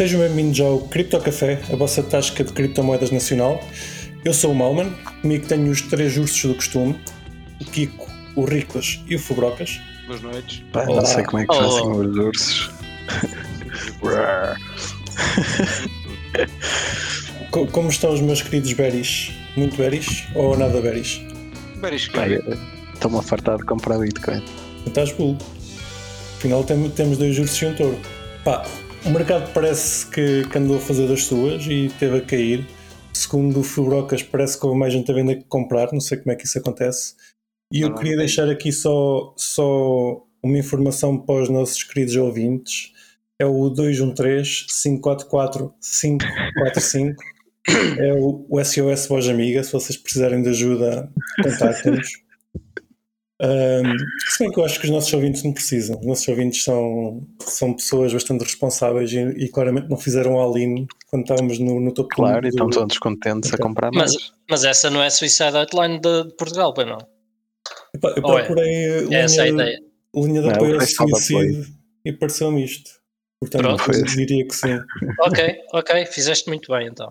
Sejam bem-vindos ao Cripto Café, a vossa tasca de criptomoedas nacional. Eu sou o Malman, comigo tenho os três ursos do costume, o Kiko, o Riclas e o Fubrocas. Boas noites. Pá, não sei como é que fazem os ursos. Co- Como estão os meus queridos berries? Muito berries ou nada berries? Berisco. Pá, eu Estou-me a fartar de comprar Bitcoin. Estás bull. Afinal tem- temos dois ursos e um touro. Pá, o mercado parece que, que andou a fazer das suas e teve a cair. Segundo o Fubrocas, parece que houve mais gente a vender que comprar. Não sei como é que isso acontece. E eu queria deixar aqui só, só uma informação para os nossos queridos ouvintes. É o 213-544-545. É o, o SOS Voz Amiga. Se vocês precisarem de ajuda, contactem-nos. Um, se bem que eu acho que os nossos ouvintes não precisam. Os nossos ouvintes são, são pessoas bastante responsáveis e, e claramente não fizeram all-in quando estávamos no, no topo Claro, do, e estão todos contentes a comprar Mas, mais. mas essa não é Suicide Outline de, de Portugal, pois não? Epá, Eu Ou é? procurei a É essa a linha, ideia. linha de Não, apoio ao suicídio e pareceu-me isto. Portanto, Pronto. Eu diria que sim. Ok, ok, fizeste muito bem então.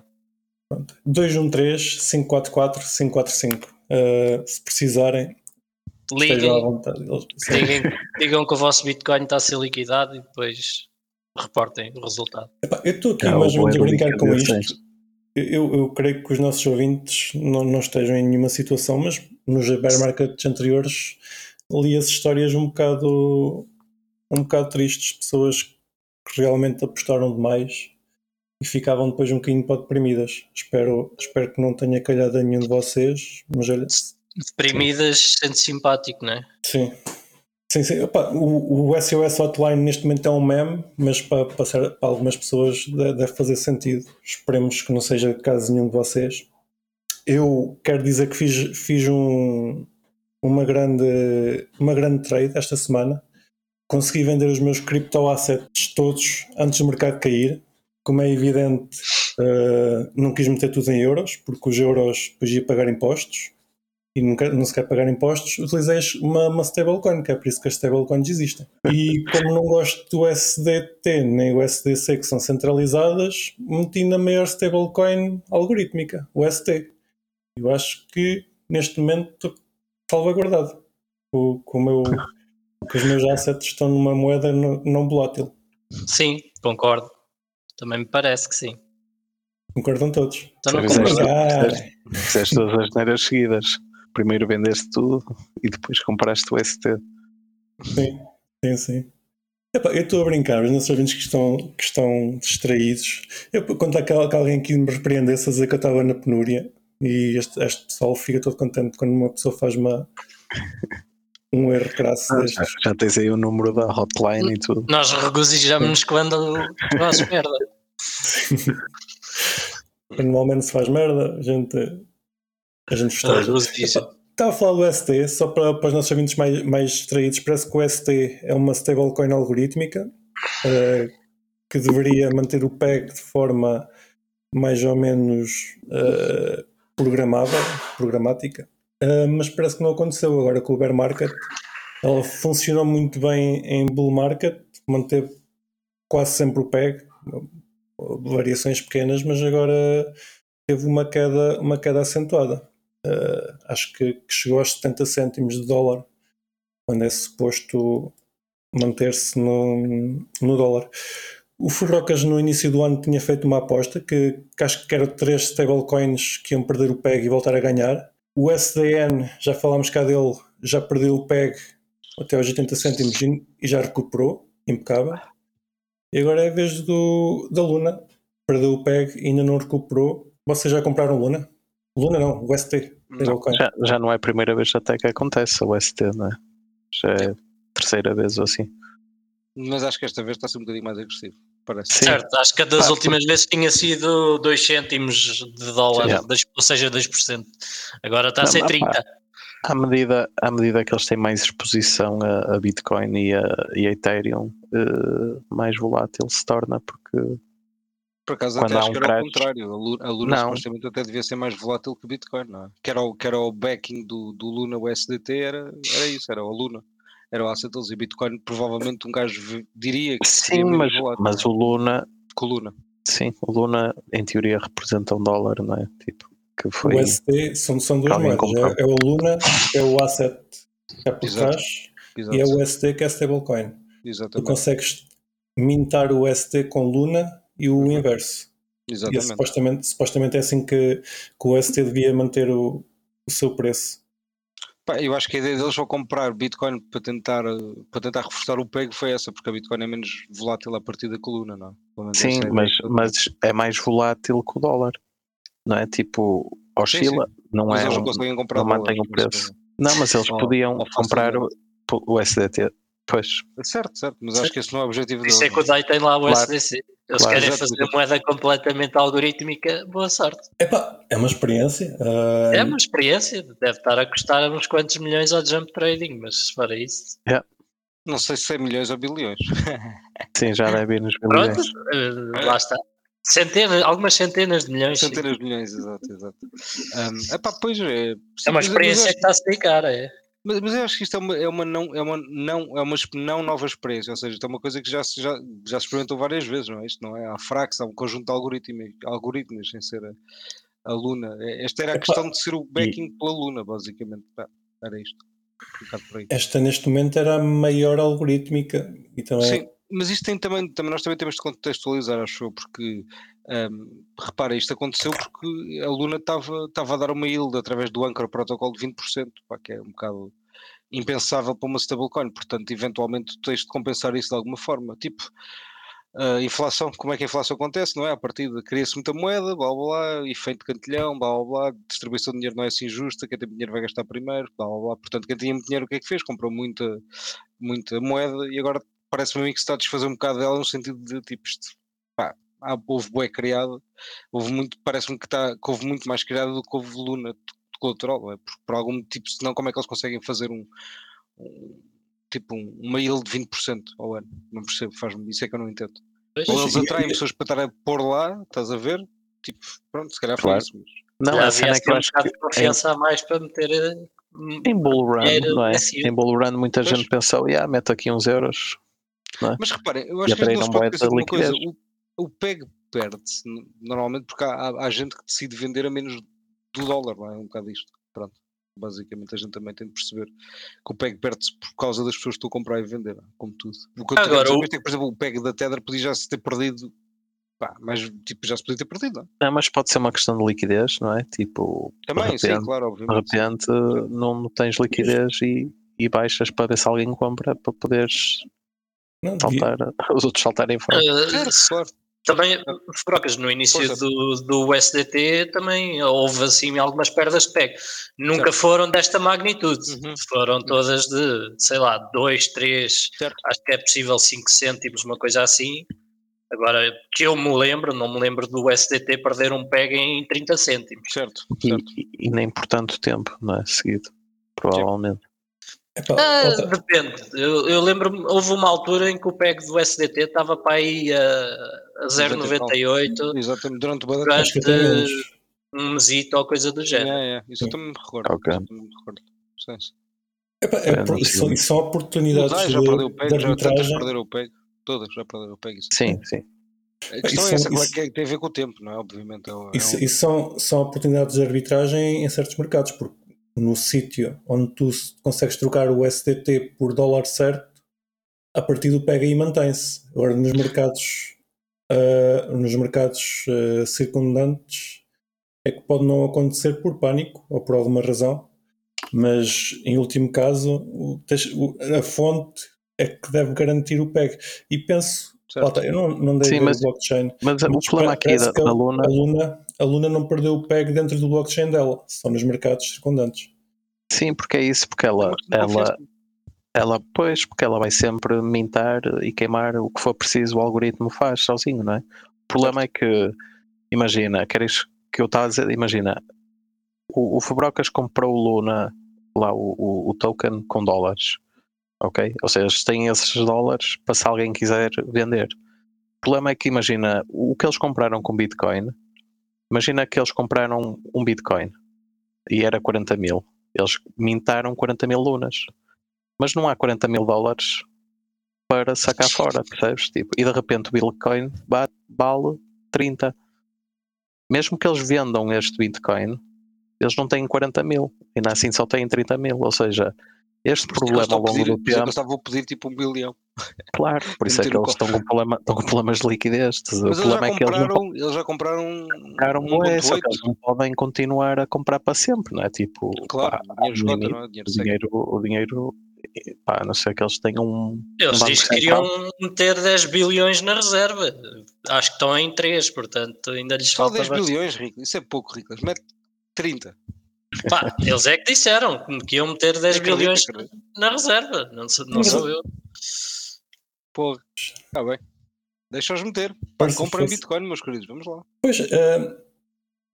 213-544-545. Uh, se precisarem, Liguem, liguem, digam que o vosso Bitcoin está a ser liquidado e depois reportem o resultado. Epá, eu estou aqui É, mais ou menos a brincar com isto. Eu, eu creio que os nossos ouvintes não, não estejam em nenhuma situação, mas nos bear markets anteriores li as histórias um bocado, um bocado tristes. Pessoas que realmente apostaram demais e ficavam depois um bocadinho para deprimidas. Espero, espero que não tenha calhado a nenhum de vocês, mas olha, Deprimidas, sendo simpático, não é? Sim. Sim, sim. Opa, o, o SOS Hotline neste momento é um meme, mas para, para, ser- para algumas pessoas de- deve fazer sentido. Esperemos que não seja caso nenhum de vocês. Eu quero dizer que fiz, fiz um, uma, grande, uma grande trade esta semana. Consegui vender os meus crypto assets todos antes do mercado cair. Como é evidente, eh, não quis meter tudo em euros, porque os euros depois ia pagar impostos e nunca, não se quer pagar impostos, utilizei uma, uma stablecoin, que é por isso que as stablecoins existem. E como não gosto do SDT nem o SDC, que são centralizadas, meti na maior stablecoin algorítmica, o ST. Eu acho que neste momento estou salvaguardado. O, com, o meu, com os meus assets estão numa moeda não, não volátil. Sim, concordo. Também me parece que sim. Concordam todos? Então não concordo. Fizeste todas as neiras seguidas. Primeiro vendeste tudo e depois compraste o ST. Sim, sim, sim. Epá, eu estou a brincar, os nossos ouvintes que estão, que estão distraídos. Eu quando há que que alguém que me repreendesse a dizer que eu estava na penúria e este, este pessoal fica todo contente quando uma pessoa faz uma, um erro crasso Já, destes. já tens aí o número da hotline e tudo. Nós regozijamos-nos quando faz merda. Quando normalmente se faz merda, a gente, a gente festeja. Estava a falar do ST, só para, para os nossos ouvintes mais, mais distraídos, parece que o ST é uma stablecoin algorítmica eh, que deveria manter o PEG de forma mais ou menos eh, programável, programática, Eh, mas parece que não aconteceu agora com o bear market. Ela funcionou muito bem em bull market, manteve quase sempre o PEG, variações pequenas, mas agora teve uma queda, uma queda acentuada. Uh, acho que, que chegou aos 70 cêntimos de dólar, quando é suposto manter-se no, no dólar. O Fubrocas no início do ano tinha feito uma aposta que, que acho que eram três stablecoins que iam perder o PEG e voltar a ganhar. O SDN, já falámos cá dele, já perdeu o PEG até aos 80 cêntimos e já recuperou, impecável. E agora é a vez do, da Luna, perdeu o PEG e ainda não recuperou. Vocês já compraram Luna? Luna não, o ST. stablecoin. Já, já não é a primeira vez até que acontece o ST, não é? Já é a terceira vez ou assim. Mas acho que esta vez está a ser um bocadinho mais agressivo. Parece. Sim. Certo, acho que a das Ah, últimas vezes tinha sido 2 cêntimos de dólar, Yeah. dois- ou seja, 2%. Agora está a Não, ser ah, 30. À medida, à medida que eles têm mais exposição a, a Bitcoin e a, e a Ethereum, eh, mais volátil se torna, porque Por acaso até acho um que era o crash. contrário. A Luna, a Luna supostamente até devia ser mais volátil que o Bitcoin, não é? Que era o, que era o backing do, do Luna, o SDT, era, era isso, era o Luna. Era o asset deles e Bitcoin provavelmente um gajo diria que sim, mas, volátil. mas o Luna, Coluna. Sim, o Luna em teoria representa um dólar, não é? Tipo, que foi. O USD são, são duas moedas. É, é o Luna, que é o asset que é por Exato. trás, Exato. e é o USD que é stablecoin. Tu Exatamente. consegues mintar o USD com Luna e o inverso. E é Exatamente. supostamente, supostamente é assim que, que o USD devia manter o, o seu preço. Pá, eu acho que a ideia deles ao comprar Bitcoin para tentar, para tentar reforçar o PEG foi essa, porque a Bitcoin é menos volátil a partir da coluna, não é? Sim, é mas, mas é mais volátil que o dólar, não é? Tipo, oscila, não Mas é. eles não um- conseguem comprar não mantém o preço. mas, Não, mas eles podiam ou comprar o, o SDT. Pois, Certo, certo, mas acho que esse não é o objetivo Por isso é deles. que o DAI tem lá o Claro. SDC. Eles Claro. querem fazer moeda completamente algorítmica, boa sorte. Epá, é uma experiência. ah, É uma experiência, deve estar a custar uns quantos milhões ao jump trading, mas para isso. Não sei se 100 milhões ou bilhões. sim, já deve ir nos Pronto, bilhões. eh, lá está. Centenas, algumas centenas de milhões. sim. Centenas de milhões, exato, exato. Um, epá, pois é. É uma experiência que está a se cara, é. Mas, mas eu acho que isto é uma, é uma, não, é uma, não, é uma não nova experiência, ou seja, isto é uma coisa que já, se- já, já se experimentou várias vezes, não é? Isto não é? Há Frax, há um conjunto de algoritmos, algoritmos sem ser a, a Luna. É- Esta era a questão de ser o backing pela Luna, basicamente. Era isto. Um. Esta neste momento era a maior algorítmica. Então é, Sim, mas isto tem também, também, nós também temos de contextualizar, acho eu, porque hum, repara, isto aconteceu porque a Luna estava estava a dar uma yield através do Anchor Protocol de 20%, pá, que é um bocado impensável para uma stablecoin, portanto, eventualmente tu tens de compensar isso de alguma forma. Tipo, a inflação, como é que a inflação acontece, não é? A partir de cria-se muita moeda, blá blá blá, efeito de cantilhão, blá blá blá, distribuição de dinheiro não é assim justa, quem tem dinheiro vai gastar primeiro, blá blá blá. Portanto, quem tinha muito dinheiro, o que é que fez? Comprou muita, muita moeda e agora parece-me a mim que se está a desfazer um bocado dela no sentido de tipo isto, pá, houve bué criado, houve muito, parece-me que, está, que houve muito mais criado do que houve Luna colateral, não é? por, por algum tipo, senão como é que eles conseguem fazer um, um- tipo um, uma yield de 20% ao ano? Não percebo, faz-me, isso é que eu não entendo. Ou eles atraem pessoas para estar a pôr lá, estás a ver? Tipo, pronto, se calhar foi Claro. isso. Mas... Não, já a cena é que eu acho que de confiança a mais para meter. eh, em Bull Run, dinheiro não é? passivo. Em Bull Run muita Pois. gente pensou, yeah, mete aqui uns euros. Mas reparem, eu acho que atraíram eles podem bué de pensar uma coisa. O, o PEG perde-se normalmente porque há, há- há gente que decide vender a menos do dólar, não é? Um bocado isto. Pronto. Basicamente a gente também tem de perceber que o PEG perde-se por causa das pessoas que estão a comprar e vender, como tudo. O que eu Agora, Agora, o- é que, por exemplo, o PEG da Tether podia já se ter perdido, pá, mas tipo, já se podia ter perdido, não é? Não, mas pode ser uma questão de liquidez, não é? Tipo, Também, de sim, repente, claro, de obviamente. repente não, não tens liquidez e, e baixas para ver se alguém compra para poderes não, saltar, os outros saltarem fora. eh, Claro, claro. Também, Frocas, no início Força. do, do USDT também houve assim algumas perdas de PEG. Nunca foram desta magnitude. Uhum. Foram todas de, sei lá, 2, 3, Certo. acho que é possível 5 cêntimos, uma coisa assim. Agora, que eu me lembro, não me lembro do USDT perder um PEG em 30 cêntimos. Certo, E, certo. e- e nem por tanto tempo, não é? Seguido, provavelmente. Epá, Ah, outra- depende. Eu, eu lembro-me, houve uma altura em que o PEG do USDT estava para aí a, a 0,98 Exatamente, durante o menos. um mesito ou coisa do género. É, é, isso eu também me recordo. Ok. isso eu também me recordo. Sim, sim. Epá, é É, por- são, são oportunidades de, já perdeu o PEG, já perderam o PEG. Todas já perderam o PEG. Isso. Sim, sim. A questão Isso- é essa, claro isso- que é- tem a ver com o tempo, não é? Obviamente. É, o- é Isso, um- isso são, são oportunidades de arbitragem em certos mercados, porque no sítio onde tu consegues trocar o SDT por dólar certo, a partir do pega e mantém-se. Agora nos mercados ah, nos mercados ah, circundantes é que pode não acontecer por pânico ou por alguma razão, mas em último caso o- o- a fonte é que deve garantir o PEG. E penso, eu não, não dei Sim, mas- o blockchain, Mas o mas problema aqui da, da Luna, a Luna, a Luna não perdeu o PEG dentro do blockchain dela, só nos mercados circundantes. sim, porque é isso, porque É ela, ela, ela, pois, porque ela vai sempre mintar e queimar o que for preciso, o algoritmo faz sozinho, não é? O problema é que, imagina, queres que eu estava a dizer, imagina, o, o Fubrocas comprou o Luna, lá o, o, o token com dólares, ok? Ou seja, eles têm esses dólares para se alguém quiser vender. O problema é que, imagina, o que eles compraram com Bitcoin, imagina que eles compraram um Bitcoin e era 40 mil. Eles mintaram 40 mil lunas. Mas não há 40 mil dólares para sacar fora, percebes? Tipo, e de repente o Bitcoin bate, vale 30. Mesmo que eles vendam este Bitcoin, eles não têm 40 mil, ainda assim só têm 30 mil. Ou seja, este problema ao longo do tempo. Eles estavam a pedir tipo um bilhão. Claro, por isso é que eles estão com, problema, estão com problemas de liquidez. Mas o eles problema já, é que eles não, compraram, eles já compraram compraram um bué, só 1.8. que eles não podem continuar a comprar para sempre, não é? Tipo, Claro, pá, o dinheiro esgota, limite. não é? O dinheiro o dinheiro, o dinheiro, pá, a não ser que eles tenham um. Eles um dizem que queriam meter 10 bilhões na reserva. Acho que estão em 3, portanto ainda lhes Só falta 10 bastante. bilhões, Rico. Isso é pouco, Rico. Mete 30. Pá, eles é que disseram que iam meter 10 Acredito, bilhões na reserva. Não sou, não sou eu. Porra. Está bem. Deixa-os meter. Comprem. Bitcoin, meus queridos. Vamos lá. Pois, eh,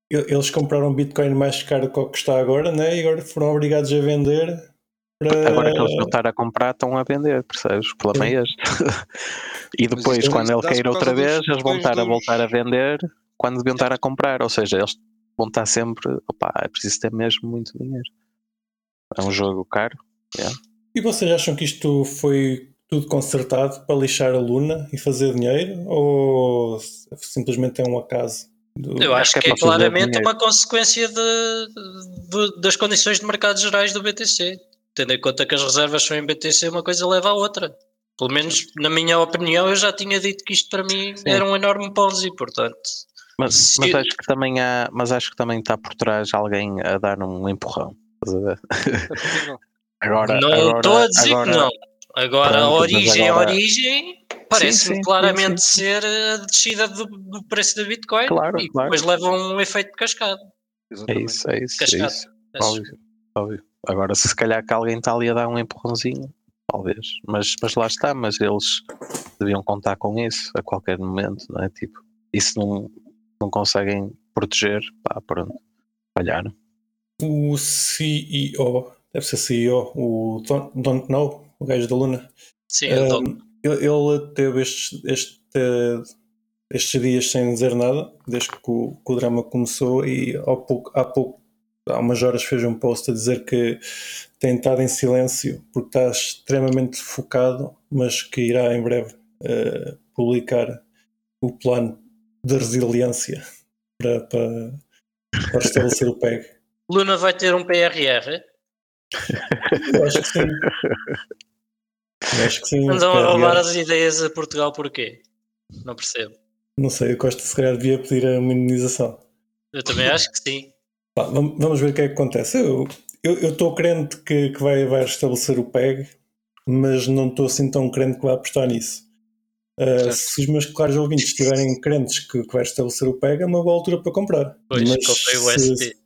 eles compraram Bitcoin mais caro que o que está agora, né? E agora foram obrigados a vender para. Agora que eles voltaram a comprar, estão a vender, percebes? O problema é este. e depois, isto quando ele cair outra vez, eles vão estar a voltar a vender quando deviam estar a comprar. Ou seja, eles vão estar sempre. Opá, é preciso ter mesmo muito dinheiro. É um jogo caro. E vocês acham que isto foi tudo consertado para lixar a Luna e fazer dinheiro? Ou simplesmente é um acaso? do- Eu acho que é que é para fazer claramente dinheiro. uma consequência de, de- das condições de mercado gerais do BTC. Tendo em conta que as reservas são em BTC, uma coisa leva à outra. Pelo menos, na minha opinião, eu já tinha dito que isto para mim Sim. era um enorme Ponzi, portanto. Mas, mas acho que também há, mas acho que também está por trás alguém a dar um empurrão. Estás a ver? É possível. Agora, não estou a dizer agora- que não. Agora, a Pronto, mas origem, a agora- origem, parece-me sim, claramente sim, ser a descida do, do preço da Bitcoin Claro, e claro. depois leva a um efeito de cascada. É isso, é isso. É Cascata. isso. Óbvio, óbvio. Agora, se calhar que alguém está ali a dar um empurrãozinho, talvez. Mas, mas lá está, mas eles deviam contar com isso a qualquer momento, não é? Tipo, se não, não conseguem proteger, pá, pronto, falharam. O CEO, deve ser CEO, o Don't, Don't Know, o gajo da Luna, Sim, um, ele, ele teve estes, este, estes dias sem dizer nada, desde que o, que o drama começou, e ao pouco, há pouco, há umas horas fez um post a dizer que tem estado em silêncio porque está extremamente focado, mas que irá em breve eh, publicar o plano de resiliência para, para, para estabelecer o PEG. Luna vai ter um PRR. Eu acho que sim. Eu acho que sim. Andam a roubar as ideias a Portugal porquê? Não percebo. Não sei, o Costa se calhar devia pedir a minimização. Eu também acho que sim. Pá, vam- vamos ver o que é que acontece. Eu eu estou crente que, que vai, vai restabelecer o PEG, mas não estou assim tão crente que vai apostar nisso. Uh, se os meus claros ouvintes estiverem crentes que, que vai restabelecer o PEG, é uma boa altura para comprar. Pois, mas comprei o se, ST. se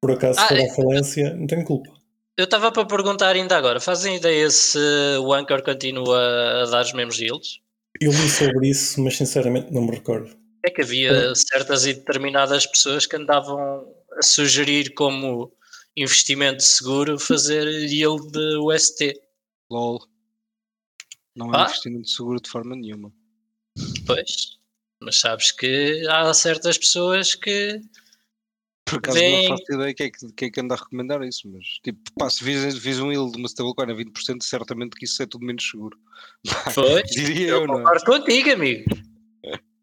por acaso Ah, for é- falência, não tenho culpa. Eu estava para perguntar ainda agora, fazem ideia se o Anchor continua a dar os mesmos yields? Eu li sobre isso, mas sinceramente não me recordo. É que havia certas e determinadas pessoas que andavam a sugerir como investimento seguro fazer yield de UST. LOL. Não é Ah? investimento seguro de forma nenhuma. Pois. Mas sabes que há certas pessoas que Por acaso Vem- não faço ideia quem é, que, quem é que anda a recomendar isso, mas tipo, pá, se vis, vis um yield de uma stablecoin a 20%, certamente que isso é tudo menos seguro. Pois, Diria eu eu, não é? concordo contigo, amigo.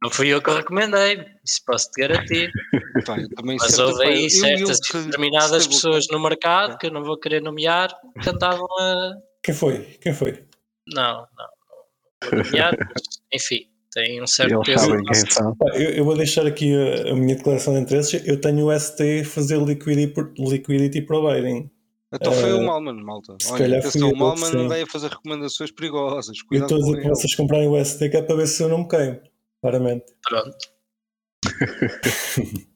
Não fui eu que recomendei, isso posso-te garantir. Pá, eu também Mas houve aí certas determinadas pessoas no mercado, que eu não vou querer nomear, que andavam a. Quem foi? Quem foi? Não, não, enfim, tem um certo Eles peso. Eu, eu vou deixar aqui a, a minha declaração de interesses. Eu tenho o ST fazer liquidity, liquidity providing. Então foi Eh, o Malman, malta. se Olha, calhar fui o eu, Malman vai a fazer recomendações perigosas. Eu Cuidado estou a dizer para vocês comprarem o ST que é para ver se eu não me queimo. Claramente. Pronto.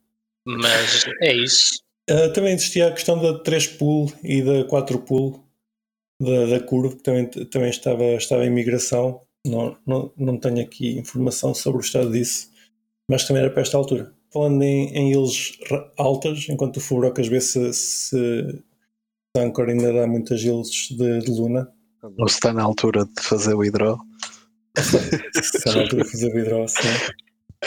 Mas é isso. Uh, também existia a questão da 3 pool e da 4 pool da, da curva, que também, também estava, estava em migração. Não, não, não tenho aqui informação sobre o estado disso, mas também era para esta altura. Falando em, em ilhas altas, enquanto o Fubrocas vê se, se Anchor ainda dá muitas ilhas de, de Luna, Ou se está na altura de fazer o hidro. está na altura de fazer vidro assim.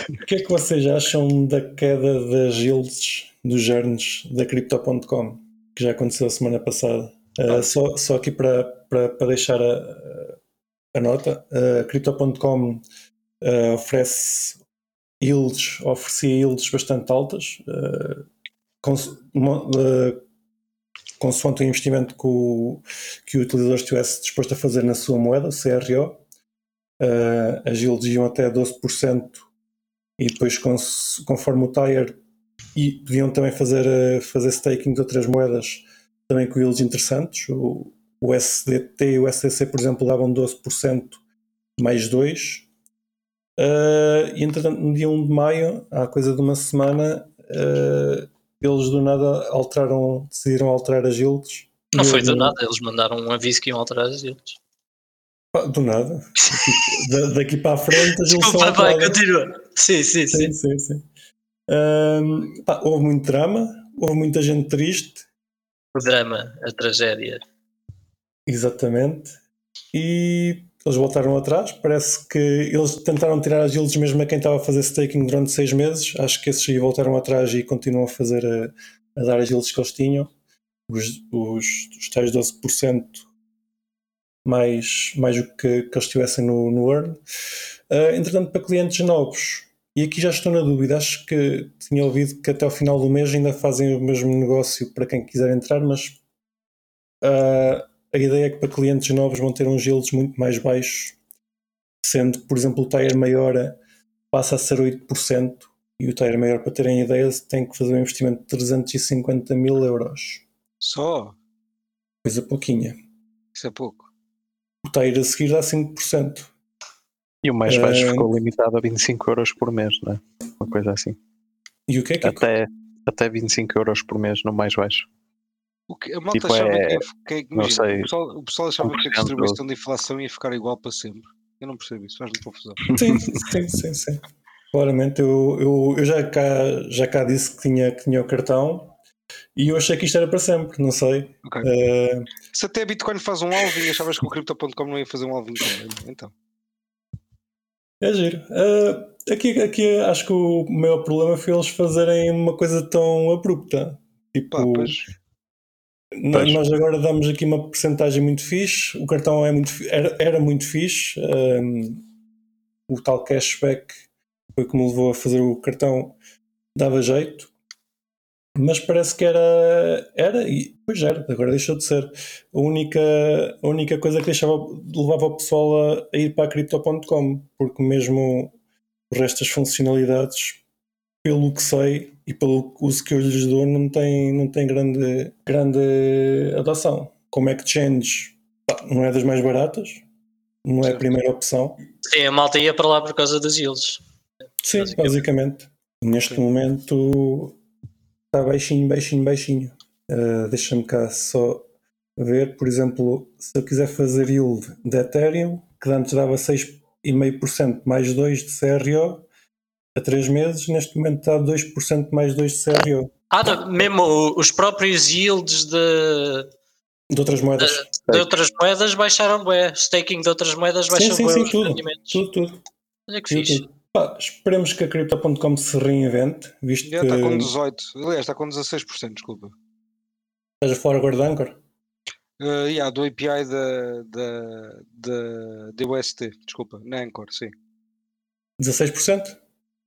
O que é que vocês acham da queda das yields dos gernes da Crypto.com, que já aconteceu a semana passada? Uh, só, só aqui para, para, para deixar a, a nota, a Crypto.com uh, oferece yields, oferecia yields bastante altas, uh, cons uh, consoante o investimento que o, que o utilizador estivesse disposto a fazer na sua moeda, CRO. Uh, as yields iam até 12% e depois, conforme o Tire, e podiam também fazer, fazer staking de outras moedas também com yields interessantes. O, o SDT e o SDC, por exemplo, davam 12% mais 2. Uh, e entretanto, no dia 1 de maio, há coisa de uma semana, uh, eles do nada alteraram, decidiram alterar as yields. Não foi do nada, eles mandaram um aviso que iam alterar as yields. do nada. Daqui, daqui para a frente as yields Desculpa, vai, continua. Sim, sim, sim. sim, sim, sim. Uh, pá, houve muito drama, houve muita gente triste. O drama, a tragédia. Exatamente. E eles voltaram atrás. Parece que eles tentaram tirar as yields mesmo a quem estava a fazer staking durante seis meses. Acho que esses aí voltaram atrás e continuam a fazer a, a dar as yields que eles tinham. Os, os, os tais 12% mais, mais o que, que eles tivessem no, no Earn. Uh, entretanto, para clientes novos, e aqui já estou na dúvida, acho que tinha ouvido que até ao final do mês ainda fazem o mesmo negócio para quem quiser entrar, mas uh, a ideia é que para clientes novos vão ter uns yields muito mais baixos, sendo que, por exemplo, o tire maior passa a ser 8% e o tire maior, para terem ideia, tem que fazer um investimento de 350 mil euros. Só? Coisa pouquinha. Isso é pouco. O tire a seguir dá 5%. E o mais baixo uh, ficou limitado a 25 euros por mês, não é? Uma coisa assim. E o que é que até, até 25 euros por mês no mais baixo. O que, a malta tipo achava é, que, que imagina, sei, o, pessoal, o pessoal achava que a distribuição de inflação ia ficar igual para sempre. Eu não percebo isso, faz-me confusão. Sim, sim, sim, sim. Claramente, eu, eu, eu já, cá, já cá disse que tinha, que tinha o cartão e eu achei que isto era para sempre, não sei. Okay. Uh... Se até a Bitcoin faz um alvin, achavas que o Crypto.com não ia fazer um alvin também, então. É giro. Uh, aqui, aqui acho que o maior problema foi eles fazerem uma coisa tão abrupta. Tipo, Pá, pois Pois. Nós agora damos aqui uma porcentagem muito fixe, o cartão é muito, era, era muito fixe, um, o tal cashback foi que me levou a fazer o cartão, dava jeito, mas parece que era, era e pois era, agora deixou de ser. A única, a única coisa que deixava, levava o pessoal a, a ir para a Crypto.com, porque mesmo o resto das funcionalidades, pelo que sei, e pelo uso que eu lhes dou não tem, não tem grande, grande adoção. Como exchange não é das mais baratas, não é a primeira opção. Sim, a malta ia para lá por causa das yields. Sim, basicamente. basicamente. Neste Sim. momento está baixinho, baixinho, baixinho. Uh, Deixa-me cá só ver, por exemplo, se eu quiser fazer yield de Ethereum, que antes dava 6,5% mais 2 de CRO, a 3 meses, neste momento está a 2% mais 2 de CRO. Ah, mesmo os próprios yields de, de outras moedas. De, de outras moedas baixaram bué. Staking de outras moedas baixaram sim, sim, sim, tudo, tudo, tudo. Olha que tudo, fixe. Tudo. Pá, esperemos que a Crypto.com se reinvente, visto Já que... está com 18, aliás está com 16%, desculpa. Estás a falar agora da Anchor? Uh, yeah, do API da, da, da, da UST, desculpa, na Anchor, sim. 16%?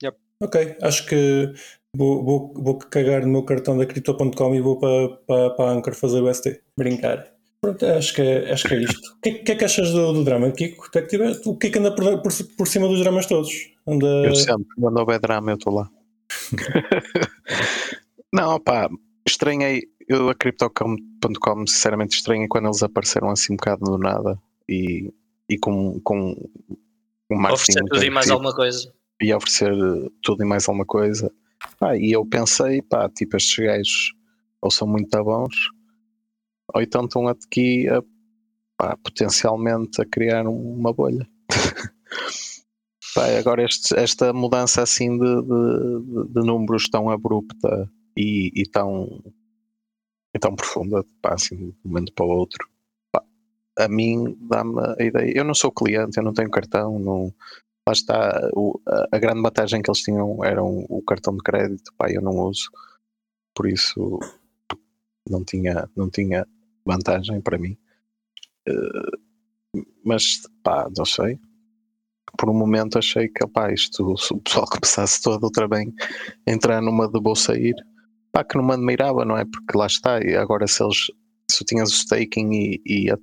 Yep. Ok, acho que vou, vou, vou cagar no meu cartão da Crypto.com e vou para, para, para a Anchor fazer o ST. Brincar. Pronto, acho que é, acho que é isto. O que, que, é que achas do, do drama, Kiko? O que é que anda por, por, por cima dos dramas todos? Anda... Eu sempre, quando houver drama, eu estou lá. não, pá, estranhei. Eu a Crypto.com, sinceramente, estranhei quando eles apareceram assim um bocado do nada e, e com, com um marketing. Oferecer tudo e mais alguma coisa ia oferecer tudo e mais alguma coisa. Ah, e eu pensei, pá, tipo, estes gajos ou são muito bons, ou então estão aqui a, pá, potencialmente a criar uma bolha. pá, agora este, esta mudança assim de, de, de, números tão abrupta e, e, tão, e tão profunda, pá, assim, de um momento para o outro, pá, a mim dá-me a ideia. Eu não sou cliente, eu não tenho cartão, não, lá está, o, a, a, grande vantagem que eles tinham era o cartão de crédito, pá, eu não uso, por isso não tinha, não tinha vantagem para mim. Uh, mas pá, não sei. Por um momento achei que opá, isto, se o pessoal começasse todo outra a entrar numa de vou sair, pá, que não me admirava, não é? Porque lá está, e agora se eles se tu tinhas o staking e, e, a-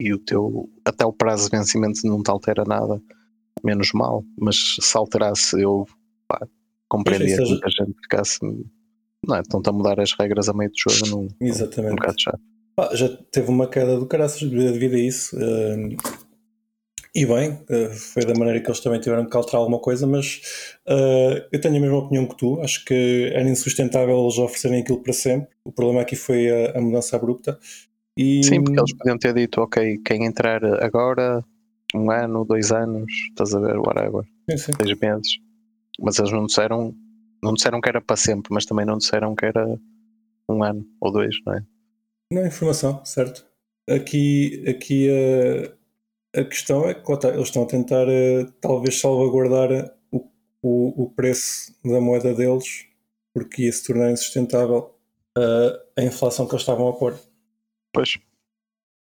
e o teu até o prazo de vencimento não te altera nada, menos mal, mas se alterasse eu pá, compreendia que seja- muita gente ficasse não é? Estão-te a mudar as regras a meio do jogo num, num Exatamente. bocado chato. Pá, já teve uma queda do caraças devido a isso. eh, e bem, eh, foi da maneira que eles também tiveram que alterar alguma coisa, mas eh, eu tenho a mesma opinião que tu. Acho que era insustentável eles oferecerem aquilo para sempre. O problema aqui foi a, a mudança abrupta. E, Sim, porque eles podiam ter dito, ok, quem entrar agora, um ano, dois anos, estás a ver, whatever, Sim, sim. seis meses. Mas eles não disseram, não disseram que era para sempre, mas também não disseram que era um ano ou dois, não é? Não é informação, certo? Aqui, aqui a, a questão é que eles estão a tentar eh, talvez salvaguardar o, o, o preço da moeda deles porque ia se tornar insustentável eh, a inflação que eles estavam a pôr. Pois,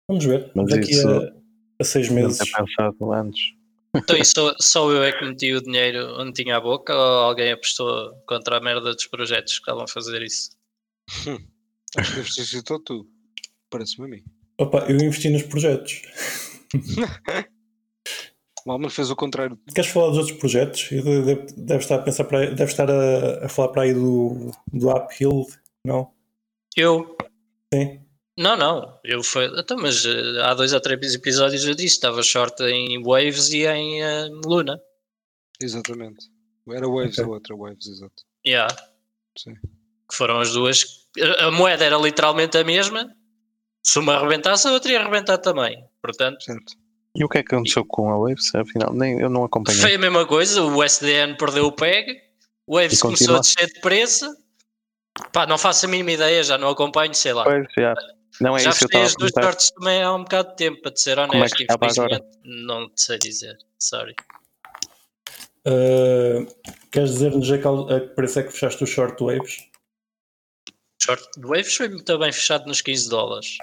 Vamos ver. Mas Daqui isso- a, a seis não meses. ter pensado antes. Então, e só, só eu é que meti o dinheiro onde tinha a boca ou alguém apostou contra a merda dos projetos que estavam a fazer isso? Acho que só tu. Parece-me a mim. Opa, eu investi nos projetos. O Alman fez o contrário. Queres falar dos outros projetos? Deve estar a pensar para deve estar a, a falar para aí do, do Uphill, não? Eu? Sim. Não, não. Eu foi. Então, mas eh, há dois ou três episódios eu disse, estava short em Waves e em eh, Luna. Exatamente. Era Waves Ok. a outra, Waves, exato. Yeah. Sim. Que foram as duas. A moeda era literalmente a mesma. Se uma arrebentasse, a outra ia arrebentar também. Portanto, Certo. E o que é que aconteceu com a Waves? Afinal, nem, eu não acompanhei. foi a mesma coisa. O SDN perdeu o PEG. O Waves E começou continua. a descer de preço. Pá, não faço a mínima ideia, já não acompanho, sei lá. Pois, já. Não é já isso que eu fechei estava a as duas perguntar. shorts também há um bocado de tempo, para te ser é que honesto. agora? infelizmente. Não te sei dizer. Sorry. Uh, queres dizer-nos a que preço é que fechaste o short waves? Short Waves foi muito bem fechado nos 15 dólares.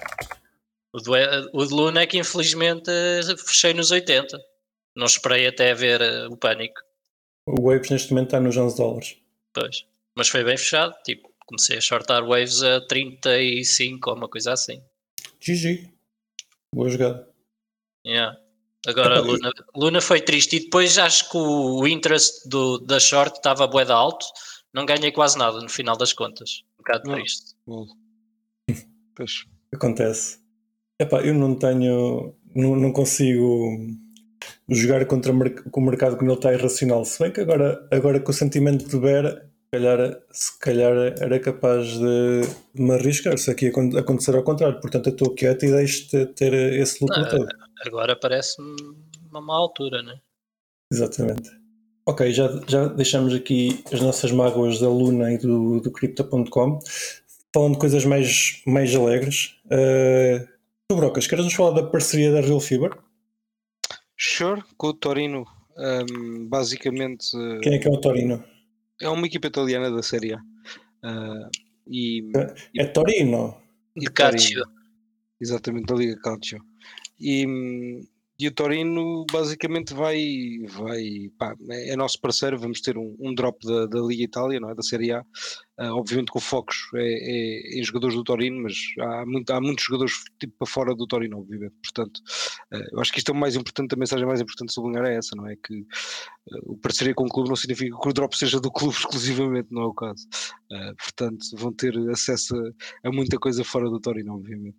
O de, Wa- o de Luna é que infelizmente eh, fechei nos 80. Não esperei até ver eh, o pânico. O waves neste momento está nos 11 dólares. Pois. Mas foi bem fechado. Tipo, comecei a shortar Waves a 35 ou uma coisa assim. GG. Boa jogada. Yeah. Agora Luna, Luna foi triste e depois acho que o, interest do, da short estava bué de alto. Não ganhei quase nada no final das contas. Um bocado Não. triste. Bom. Pois. Acontece. Epá, eu não tenho. Não, não consigo jogar contra com o mercado quando ele está irracional. Se bem que agora, agora com o sentimento de Vera, se calhar, se calhar era capaz de, de me arriscar se aqui acon- acontecer ao contrário. Portanto, eu estou quieto e deixo-te ter esse lucro todo. Agora parece-me uma má altura, né? Exatamente. Ok, já, já deixamos aqui as nossas mágoas da Luna e do, do Crypto.com. Falando de coisas mais, mais alegres. Uh, tu, Brocas, queres nos falar da parceria da Real Fiber? Sure, com o Torino, um, basicamente uh, Quem é que é o Torino? é uma equipa italiana da Série A. Uh, e, É Torino. e De Calcio. Exatamente, da Liga Calcio. E, e o Torino basicamente vai, vai pá, é é nosso parceiro, vamos ter um, um drop da, da Liga Itália, não é? da Série A. Ah, obviamente que o foco é, é em jogadores do Torino, mas há, muito, há muitos jogadores tipo para fora do Torino, obviamente. Portanto, ah, eu acho que isto é o mais importante, a mensagem mais importante de sublinhar é essa, não é? Que ah, o parceria com o clube não significa que o drop seja do clube exclusivamente, não é o caso. Portanto, vão ter acesso a, a muita coisa fora do Torino, obviamente.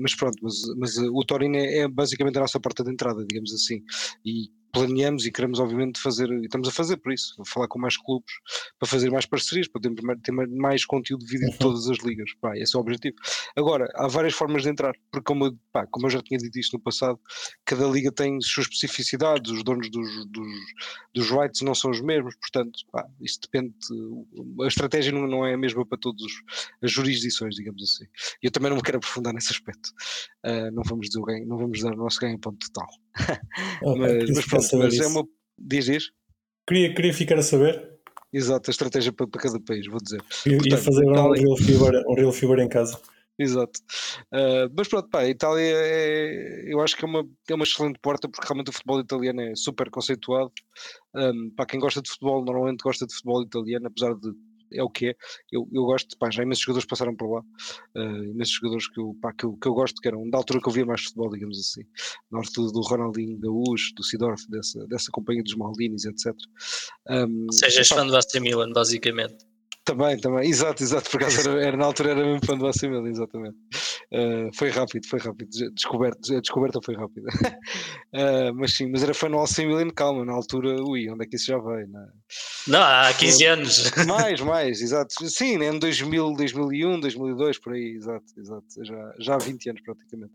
Mas pronto, mas, mas o Torino é, é basicamente a nossa porta de entrada, digamos assim. E planeamos e queremos, obviamente, fazer, e estamos a fazer por isso, falar com mais clubes para fazer mais parcerias, para ter, ter mais conteúdo dividido de todas as ligas. Pá, esse é o objetivo. Agora, há várias formas de entrar, porque, como, eu- pá, como eu já tinha dito isto no passado, cada liga tem as suas especificidades, os donos dos, dos, dos rights não são os mesmos, portanto, pá, isto depende. A estratégia não, não é a mesma para todas as jurisdições, digamos assim. E eu também não me quero aprofundar nesse aspecto. Ah, não vamos dizer o ganho, não vamos dar o nosso ganho ponto total. Ok, mas, queria mas a pronto, mas é uma. Diz, diz. Queria, queria ficar a saber. Exato, a estratégia para, para cada país, vou dizer. Portanto, fazer agora um Itália- Real, Fiber, um Real Fiber em casa. Exato. Uh, mas pronto, pá, a Itália é, eu acho que é uma, é uma excelente porta porque realmente o futebol italiano é super conceituado. Um, para quem gosta de futebol, normalmente gosta de futebol italiano, apesar de é o que é. Eu, eu gosto, pá, já imensos jogadores passaram por lá, uh, imensos jogadores que eu, pá, que, eu, que eu gosto, que eram da altura que eu via mais futebol, digamos assim, na altura do Ronaldinho Gaúcho, do Sidorf, dessa, dessa companhia dos Maldinis, etc. Um, Ou seja, és fã do AC Milan, basicamente. Também, também, exato, exato, por acaso era, era, na altura era mesmo fã do Milan, exatamente. Uh, foi rápido, foi rápido, descoberta, a descoberta foi rápida. uh, mas sim, mas era fã do AC Milan, calma, na altura, ui, onde é que isso já veio? Não, é? não há 15 anos. Mais, mais, exato. Sim, em 2000, 2001, 2002, por aí, exato, exato, já, já há 20 anos praticamente.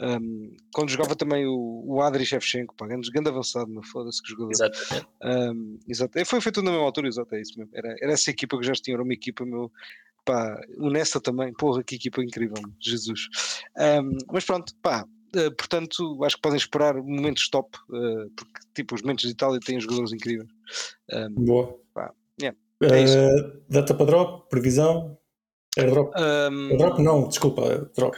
Um, quando jogava também o, o Adri Shevchenko, pá, grande, grande avançado, não foda-se que jogador. Exatamente. Um, exato. Foi feito na mesma altura, exato, é isso mesmo. Era, era essa equipa que já tinha, era uma equipa meu. Pá, o Nessa também, porra, que equipa incrível, Jesus. Um, mas pronto, pá, uh, portanto, acho que podem esperar momentos top, uh, porque tipo, os momentos de Itália têm jogadores incríveis. Boa. Pá, yeah, é uh, data para drop, previsão, airdrop. Um, drop não, desculpa, drop.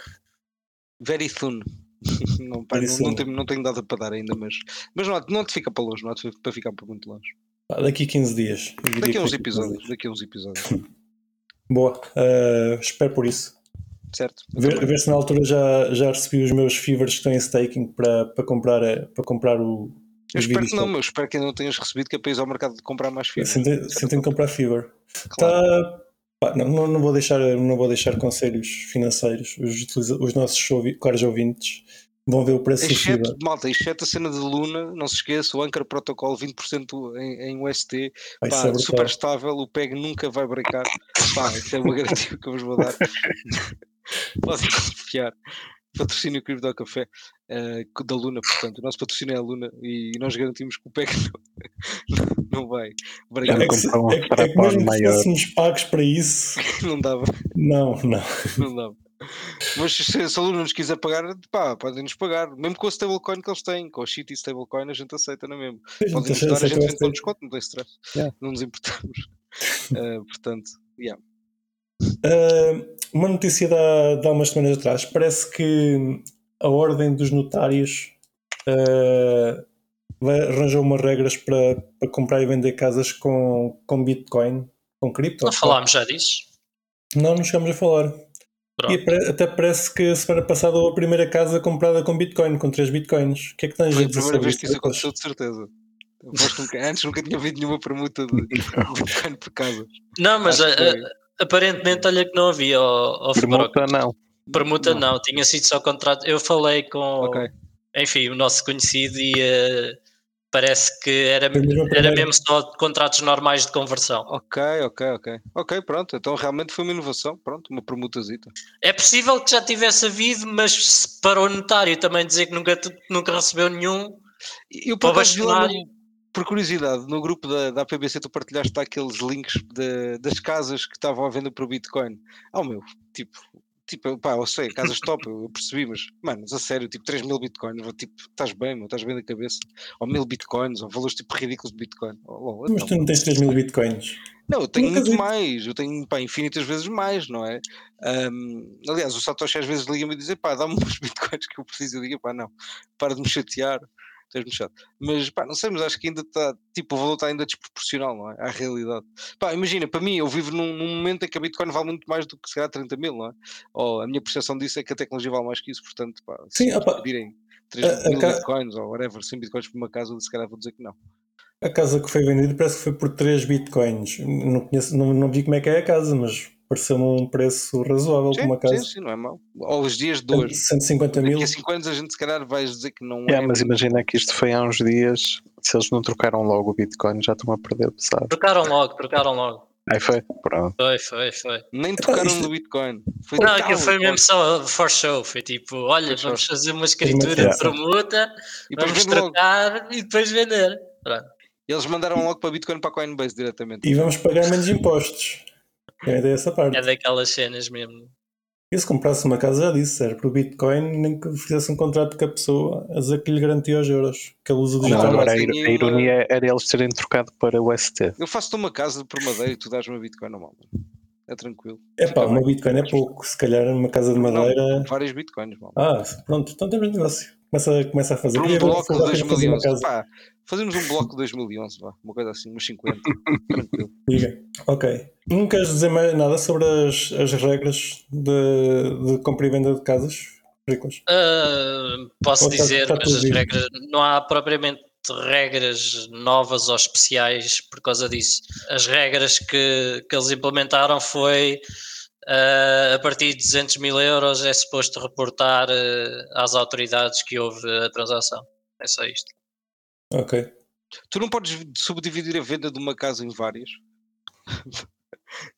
Very soon. não, pá, não, não, tenho, não tenho data para dar ainda, mas, mas não, não te fica para longe, não te para ficar para muito longe. Ah, daqui a 15 dias. Daqui a uns episódios. Daqui a uns episódios. Boa, uh, espero por isso. Certo. Ver, ver, se na altura já, já recebi os meus fevers que estão em staking para, para, comprar, eh, para comprar o. Eu espero que não, mas espero que ainda não tenhas recebido que é para ir ao mercado de comprar mais fevers. Sem ter que comprar fever. Claro. Tá, não, não, vou deixar, não vou deixar conselhos financeiros. Os, os nossos caros ouvintes Vão ver o preço exceto, Malta, exceto a cena de Luna, não se esqueça, o Anchor Protocol 20% em, em UST, pá, é super estável, o PEG nunca vai brecar. Pá, isso é uma garantia que eu vos vou dar. Podem confiar. Patrocínio Cripto Café uh, da Luna, portanto, o nosso patrocínio é a Luna e nós garantimos que o PEG não, não vai brecar. É que, se, é, é que mesmo que fôssemos pagos para isso, não dava. Não, não. Não dava. Mas se, se a Luna nos quiser pagar, pá, podem-nos pagar. Mesmo com a stablecoin que eles têm, com a Shitty stablecoin, a gente aceita, não é mesmo? Podem-nos dar, a gente vem com desconto, não tem stress. Yeah. Não nos importamos. uh, portanto, yeah. Uh, uma notícia da, de há umas semanas atrás. Parece que a ordem dos notários uh, arranjou umas regras para, para comprar e vender casas com, com Bitcoin, com cripto. Não falámos já disso? Não, não chegamos a falar. Pronto. E até parece que a semana passada houve a primeira casa comprada com Bitcoin, com 3 Bitcoins. O que é que tens Foi a primeira vez que isso aconteceu, de certeza. Nunca, antes nunca tinha havido nenhuma permuta de Bitcoin por casa. Não, mas a, a, aparentemente, olha que não havia. Ao, permuta não. Permuta não. não. tinha sido só contrato. Eu falei com, okay. enfim, o nosso conhecido e uh, Parece que era, era mesmo só contratos normais de conversão. Ok, ok, ok. Ok, pronto. Então realmente foi uma inovação. Pronto, uma permutazita. É possível que já tivesse havido, mas para o notário também dizer que nunca, nunca recebeu nenhum. Eu por bastonário... por curiosidade, no grupo da, da APBC tu partilhaste aqueles links de, das casas que estavam à venda para o Bitcoin. Oh meu, tipo, tipo, pá, eu sei, casas top, eu percebi, mas, mano, a sério, tipo, 3 mil bitcoins, tipo, estás bem, meu, estás bem da cabeça, ou mil bitcoins, ou valores tipo ridículos de bitcoin. Oh, mas tu não tens 3 mil bitcoins. Não, eu tenho muito vi. mais, eu tenho, pá, infinitas vezes mais, não é? Um, aliás, o Satoshi às vezes liga-me e diz, pá, dá-me uns bitcoins que eu preciso, eu digo, pá, não, para de me chatear Mas pá, não sei, mas acho que ainda está, tipo, o valor está ainda desproporcional, não é? À realidade. Pá, imagina, para mim, eu vivo num, num, momento em que a Bitcoin vale muito mais do que se calhar 30 mil, não é? Ou a minha percepção disso é que a tecnologia vale mais que isso, portanto, pá, Sim, se opa, pedirem 3 a, mil a bitcoins ou whatever, 100 bitcoins por uma casa, se calhar vou dizer que não. A casa que foi vendida parece que foi por 3 bitcoins. Não, conheço, não, não vi como é que é a casa, mas pareceu-me um preço razoável para uma casa. Sim, sim, não é mau. Ou os dias de hoje. 150 mil. Daqui a 5 anos a gente se calhar vai dizer que não é. é mas imagina que isto foi há uns dias, se eles não trocaram logo o Bitcoin, já estão a perder pesado. Trocaram logo, trocaram logo. Aí foi, pronto. Foi, foi, foi. Nem tocaram no Bitcoin. Foi não, aquilo foi mesmo só for show. Foi tipo, olha, for vamos fazer uma escritura de permuta, e vamos trocar logo. e depois vender. Pronto. Eles mandaram logo para Bitcoin para a Coinbase diretamente. E vamos pagar menos impostos. É dessa parte. É daquelas cenas mesmo. E se comprasse uma casa, já disse, era para o Bitcoin, nem que fizesse um contrato com a pessoa a dizer que lhe garantia os euros, que ele usa digital. Não, agora a, a ironia era eles terem trocado para o ST. Eu faço-te uma casa por madeira e tu dás-me Bitcoin normal. É tranquilo. É pá, uma Bitcoin é pouco. Se calhar numa casa de madeira. Não, vários bitcoins, mal. Ah, pronto, então temos negócio. Começa, começa a fazer. Um bloco de dá para fazer uma 2011. casa. Pá, fazemos um bloco de 2011, vá. Uma coisa assim, uns 50. tranquilo. Diga. Ok. Não queres dizer mais nada sobre as, as regras de, de compra e venda de casas? Ah, posso Ou dizer, está mas as regras, não há propriamente regras novas ou especiais por causa disso. As regras que, que eles implementaram foi ah, a partir de 200 mil euros é suposto reportar ah, às autoridades que houve a transação. É só isto. Ok. Tu não podes subdividir a venda de uma casa em várias?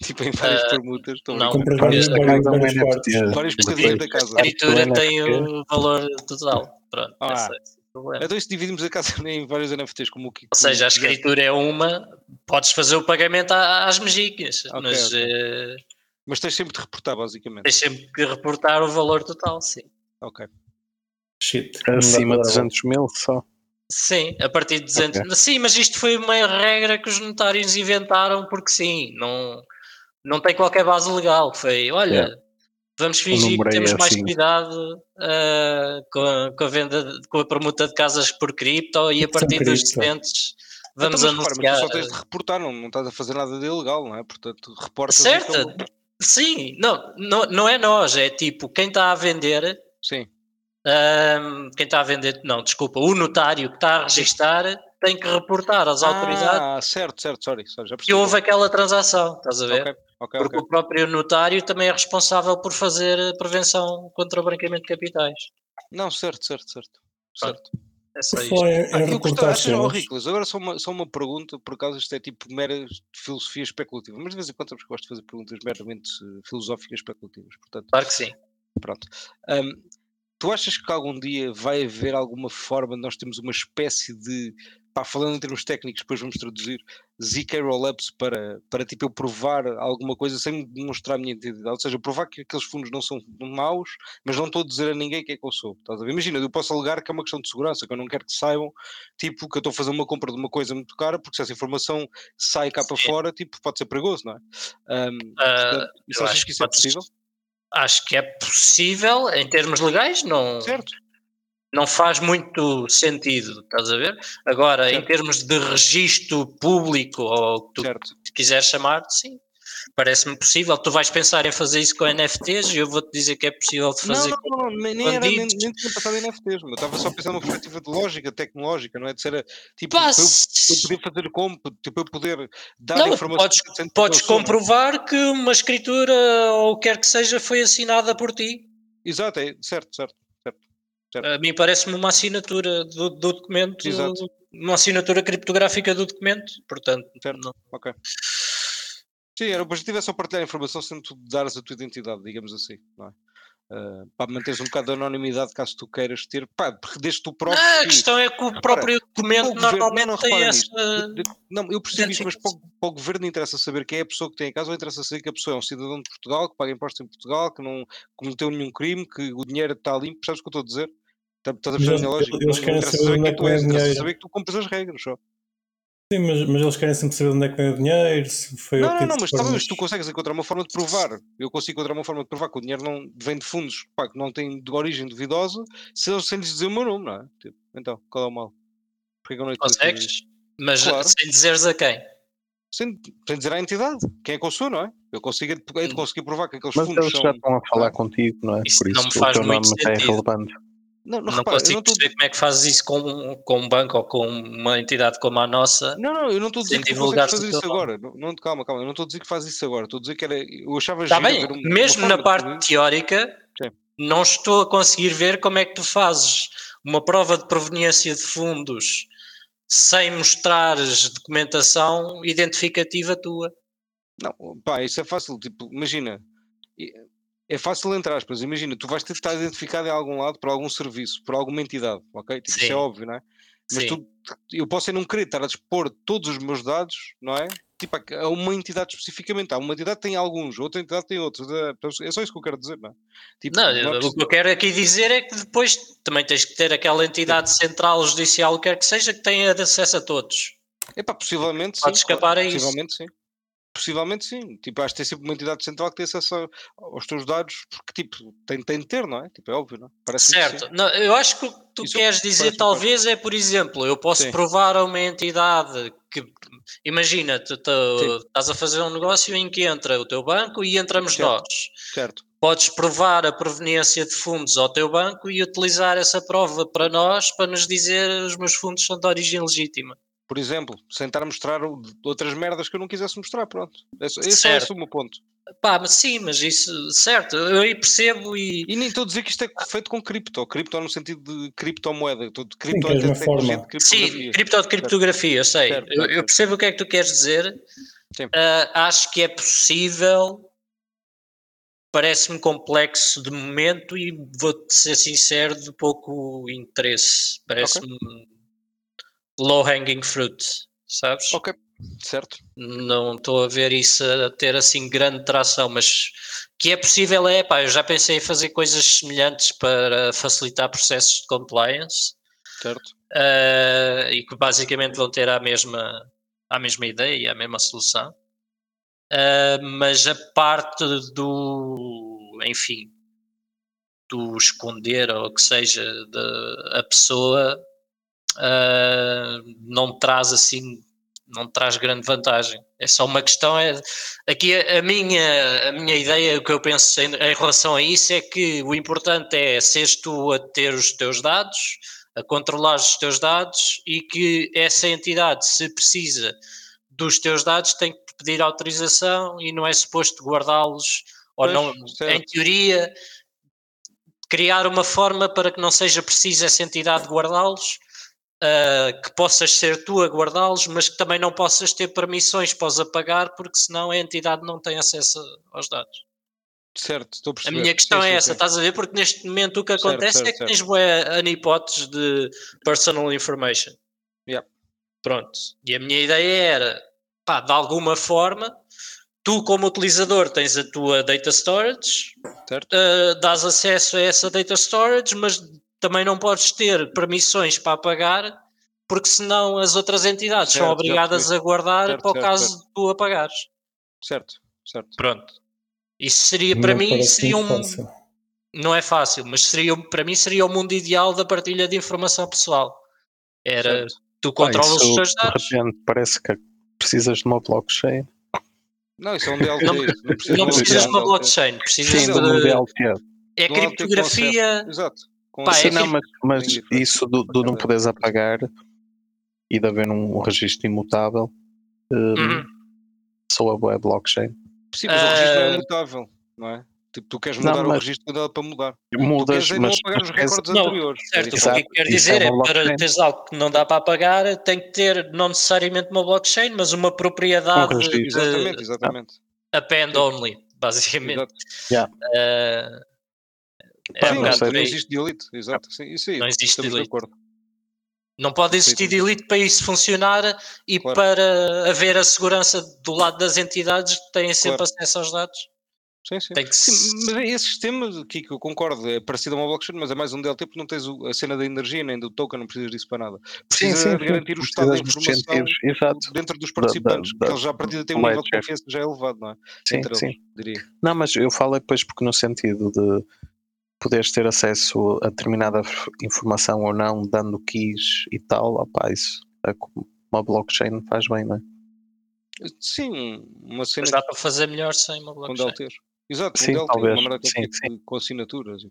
tipo em várias Ah, permutas? Não. Compras casa é. Vários Depois- bocadinhos da casa. A escritura tem o valor total. Pronto, Ah. é problema. Então, se dividimos a casa em vários NFTs, como o que. Ou seja, a escritura é uma, podes fazer o pagamento às mexicas, Ok, mas ok. Mas tens sempre de reportar, basicamente. tens sempre que reportar o valor total, sim. Ok. Shit. Acima de dar a 200 mil só. Sim, a partir de 200. Sim, mas isto foi uma regra que os notários inventaram porque sim, não, não tem qualquer base legal. Foi, olha, Yeah. vamos fingir que temos é mais assim. cuidado ah, com, a, com a venda, de- com a permuta de casas por cripto e a partir dos cripto. 200 vamos então, mas, repara, mas tu anunciar. só tens de reportar, não, não estás a fazer nada de ilegal, não é? Portanto, reportas. Certo. Sim, não, não, não é nós, é tipo quem está a vender Sim. Ahm, quem está a vender, não, desculpa, o notário que está a registar tem que reportar às autoridades Ah, certo, certo, sorry, sorry já que percebi. houve aquela transação, estás a ver? Ok, ok, Porque ok. o próprio notário também é responsável por fazer prevenção contra o branqueamento de capitais. Não, certo, certo, certo. Certo. É só isto. Ah, em eu gostava, achas, cenas, Riclas, agora só uma, só uma pergunta, por acaso isto é tipo mera filosofia especulativa, mas de vez em quando eu gosto de fazer perguntas meramente eh, filosóficas especulativas, portanto, Claro que sim. pronto. Ahm, tu achas que algum dia vai haver alguma forma de nós termos uma espécie de, pá, falando em termos técnicos, depois vamos traduzir, ZK Rollups para, para tipo eu provar alguma coisa sem demonstrar a minha identidade, ou seja, provar que aqueles fundos não são maus, mas não estou a dizer a ninguém quem é que eu sou. Estás a ver? Imagina, eu posso alegar que é uma questão de segurança, que eu não quero que saibam, tipo, que eu estou a fazer uma compra de uma coisa muito cara, porque se essa informação sai cá para Sim. fora, tipo, pode ser perigoso, não é? Ahm, Ah, portanto, achas acho que isso que é possível? Acho que é possível, em termos legais, não, Certo. Não faz muito sentido, estás a ver? Agora, em Certo. termos de registro público, ou o que tu Certo. quiseres chamar, sim. Parece-me possível. Tu vais pensar em fazer isso com NFTs e eu vou-te dizer que é possível de fazer. não, não, não, nem, era, nem, nem tinha passado em NFTs, mas eu estava só a pensar numa perspectiva de lógica, tecnológica, não é? De ser tipo, para eu, eu poder fazer compra, tipo, eu poder dar Não, informação. podes, podes comprovar que uma escritura ou o que quer que seja foi assinada por ti. Exato, é, certo, certo. A mim parece-me uma assinatura do, do documento, Exato. uma assinatura criptográfica do documento, portanto, Certo. não- Ok. Sim, era o objetivo é só partilhar informação sem tu dares a tua identidade, digamos assim, não é? Ah, para manteres um bocado de anonimidade caso tu queiras ter, pá, porque desde tu próprio. Ah, a que- questão é que o próprio documento o normalmente não, não, tem repara essa. nisto. Não, eu percebo isso, mas para o, para o governo interessa saber quem é a pessoa que tem a casa ou interessa saber que a pessoa é um cidadão de Portugal, que paga impostos em Portugal, que não cometeu nenhum crime, que o dinheiro está limpo. Percebes o que eu estou a dizer? Tá- Estás a Mas perceber a eles- minha lógica? eles Não- não querem saber onde é quem que tu és, vem o interessa dinheiro. saber que tu compras as regras só. Sim, mas, mas eles querem sempre saber de onde é que vem o dinheiro, se foi Não, não, não, mas, mas tu consegues encontrar uma forma de provar. Eu consigo encontrar uma forma de provar que o dinheiro não vem de fundos pá, que não têm de origem duvidosa sem, sem lhes dizer o meu nome, não é? Tipo, então, qual é o mal? Porquê que eu não? Consegues? Mas Claro. sem dizeres a quem? sem, sem dizer à entidade quem é que eu sou, não é? Eu consigo é de, é de conseguir provar que aqueles Mas fundos eles são. já estão a falar contigo, não é? Isso Por não isso me faz o teu muito nome é sentido. Não, não, Não, repara, consigo não estou. perceber como é que fazes isso com, com um banco ou com uma entidade como a nossa. Não, não, eu não estou a dizer que consegues fazer isso nome. agora. Não, não, calma, calma, eu não estou a dizer que fazes isso agora. Estou a dizer que era. Eu achava Está bem, um- mesmo na de parte isso. teórica, Sim. não estou a conseguir ver como é que tu fazes uma prova de proveniência de fundos sem mostrares documentação identificativa tua. Não, pá, isso é fácil. Tipo, imagina, é- é fácil entre aspas. Imagina, tu vais ter de estar identificado em algum lado por algum serviço, por alguma entidade, ok? Tipo, isso Sim. é óbvio, não é? Mas Sim. tu, eu posso é não querer estar a dispor todos os meus dados, não é? Tipo, a- uma entidade especificamente. Há uma entidade tem alguns, outra entidade tem outros. É só isso que eu quero dizer, não é? Tipo, Não, não é o que eu quero aqui dizer é que depois também tens que ter aquela entidade central judicial, o que quer que seja, que tenha acesso a todos. Epá, possivelmente sim. Pode escapar claro, a isso. Possivelmente sim. Possivelmente sim. Tipo, acho que tem sempre uma entidade central que tem acesso aos teus dados, porque tipo, tem, tem de ter, não é? Tipo, é óbvio, não é? Parece certo. Não, eu acho que o que tu Isso queres dizer, talvez, é, por exemplo, eu posso sim. provar a uma entidade que. Imagina, tu, tu estás a fazer um negócio em que entra o teu banco e entramos certo. nós. Certo. Podes provar a proveniência de fundos ao teu banco e utilizar essa prova para nós para nos dizer os meus fundos são de origem legítima por exemplo, sem estar a mostrar outras merdas que eu não quisesse mostrar, pronto. Esse, esse é o meu ponto. Pá, mas sim, mas isso, certo, eu aí percebo e... E nem estou a dizer que isto é feito com cripto, cripto no sentido de criptomoeda, de cripto sim, é forma. de criptografia. Sim, cripto de criptografia, eu sei, certo, eu, eu, percebo o que é que tu queres dizer, uh, acho que é possível, parece-me complexo de momento e vou-te ser sincero, de pouco interesse, parece-me... Okay low hanging fruit, sabes? Ok, certo. Não estou a ver isso a ter assim grande tração, mas que é possível é, pá, eu já pensei em fazer coisas semelhantes para facilitar processos de compliance. Certo. Uh, e que basicamente vão ter a mesma, a mesma ideia e a mesma solução. Uh, mas a parte do, enfim, do esconder ou o que seja da a pessoa uh, não traz assim, não traz grande vantagem. É só uma questão. É, aqui a, a minha, a minha ideia, o que eu penso em, em, relação a isso é que o importante é seres tu a ter os teus dados, a controlar os teus dados e que essa entidade, se precisa dos teus dados, tem que pedir autorização e não é suposto guardá-los ou não, certo. em teoria, criar uma forma para que não seja preciso essa entidade guardá-los uh, que possas ser tu a guardá-los, mas que também não possas ter permissões para os apagar, porque senão a entidade não tem acesso aos dados. Certo, estou a perceber. A minha questão sim, é sim, essa, sim. estás a ver? Porque neste momento o que acontece certo, certo, é que tens boé hipóteses de personal information. Yeah. Pronto. E a minha ideia era, pá, de alguma forma, tu como utilizador tens a tua data storage, uh, dás acesso a essa data storage, mas também não podes ter permissões para apagar, porque senão as outras entidades certo, são obrigadas a guardar certo, para o caso certo. de tu apagares. Certo, certo. Pronto. Isso seria para não mim seria um. Fácil. Não é fácil, mas seria, para mim seria o mundo ideal da partilha de informação pessoal. Era tu controlas ah, os teus dados. Parece que precisas de uma blockchain. Não, isso é um DLT. Não, não, não precisas de uma blockchain, precisas Sim, de. Um DLT. É criptografia. Exato. Pá, Sim, é não, mas, mas isso do, do, não poderes apagar e de haver um registro imutável um, uhum. soa a blockchain. Sim, mas uh... o registro não é imutável, não é? Tipo, tu queres mudar não, mas... o registro dela para mudar. Mudas, tu mas não apagar os recordes não, anteriores. Certo, Exato. o que quer dizer é, é para teres algo que não dá para apagar, tem que ter não necessariamente uma blockchain, mas uma propriedade. Um de, exatamente, exatamente. Append only, basicamente. Yeah. Uh, é sim, não, não existe delete, exato. Sim, isso aí, não existe delete. Não pode existir delete para isso funcionar e claro. para haver a segurança do lado das entidades que têm sempre claro. acesso aos dados. Sim, sim. Que... sim. Mas é esse sistema aqui que eu concordo, é parecido a uma blockchain, mas é mais um DLT porque não tens a cena da energia nem do token, não precisas disso para nada. Precisas sim, sim, de garantir o estado da informação dentro dos participantes, da, da, que eles já a partir de têm um nível de confiança já elevado, não é? Sim, Entre sim. Eles, diria. Não, mas eu falo depois porque no sentido de poderes ter acesso a determinada informação ou não, dando keys e tal, opa, isso é uma blockchain faz bem, não é? Sim, uma cena. Mas dá para fazer melhor sem uma blockchain. Exato, sim, um talvez. uma sim, sim. com assinaturas.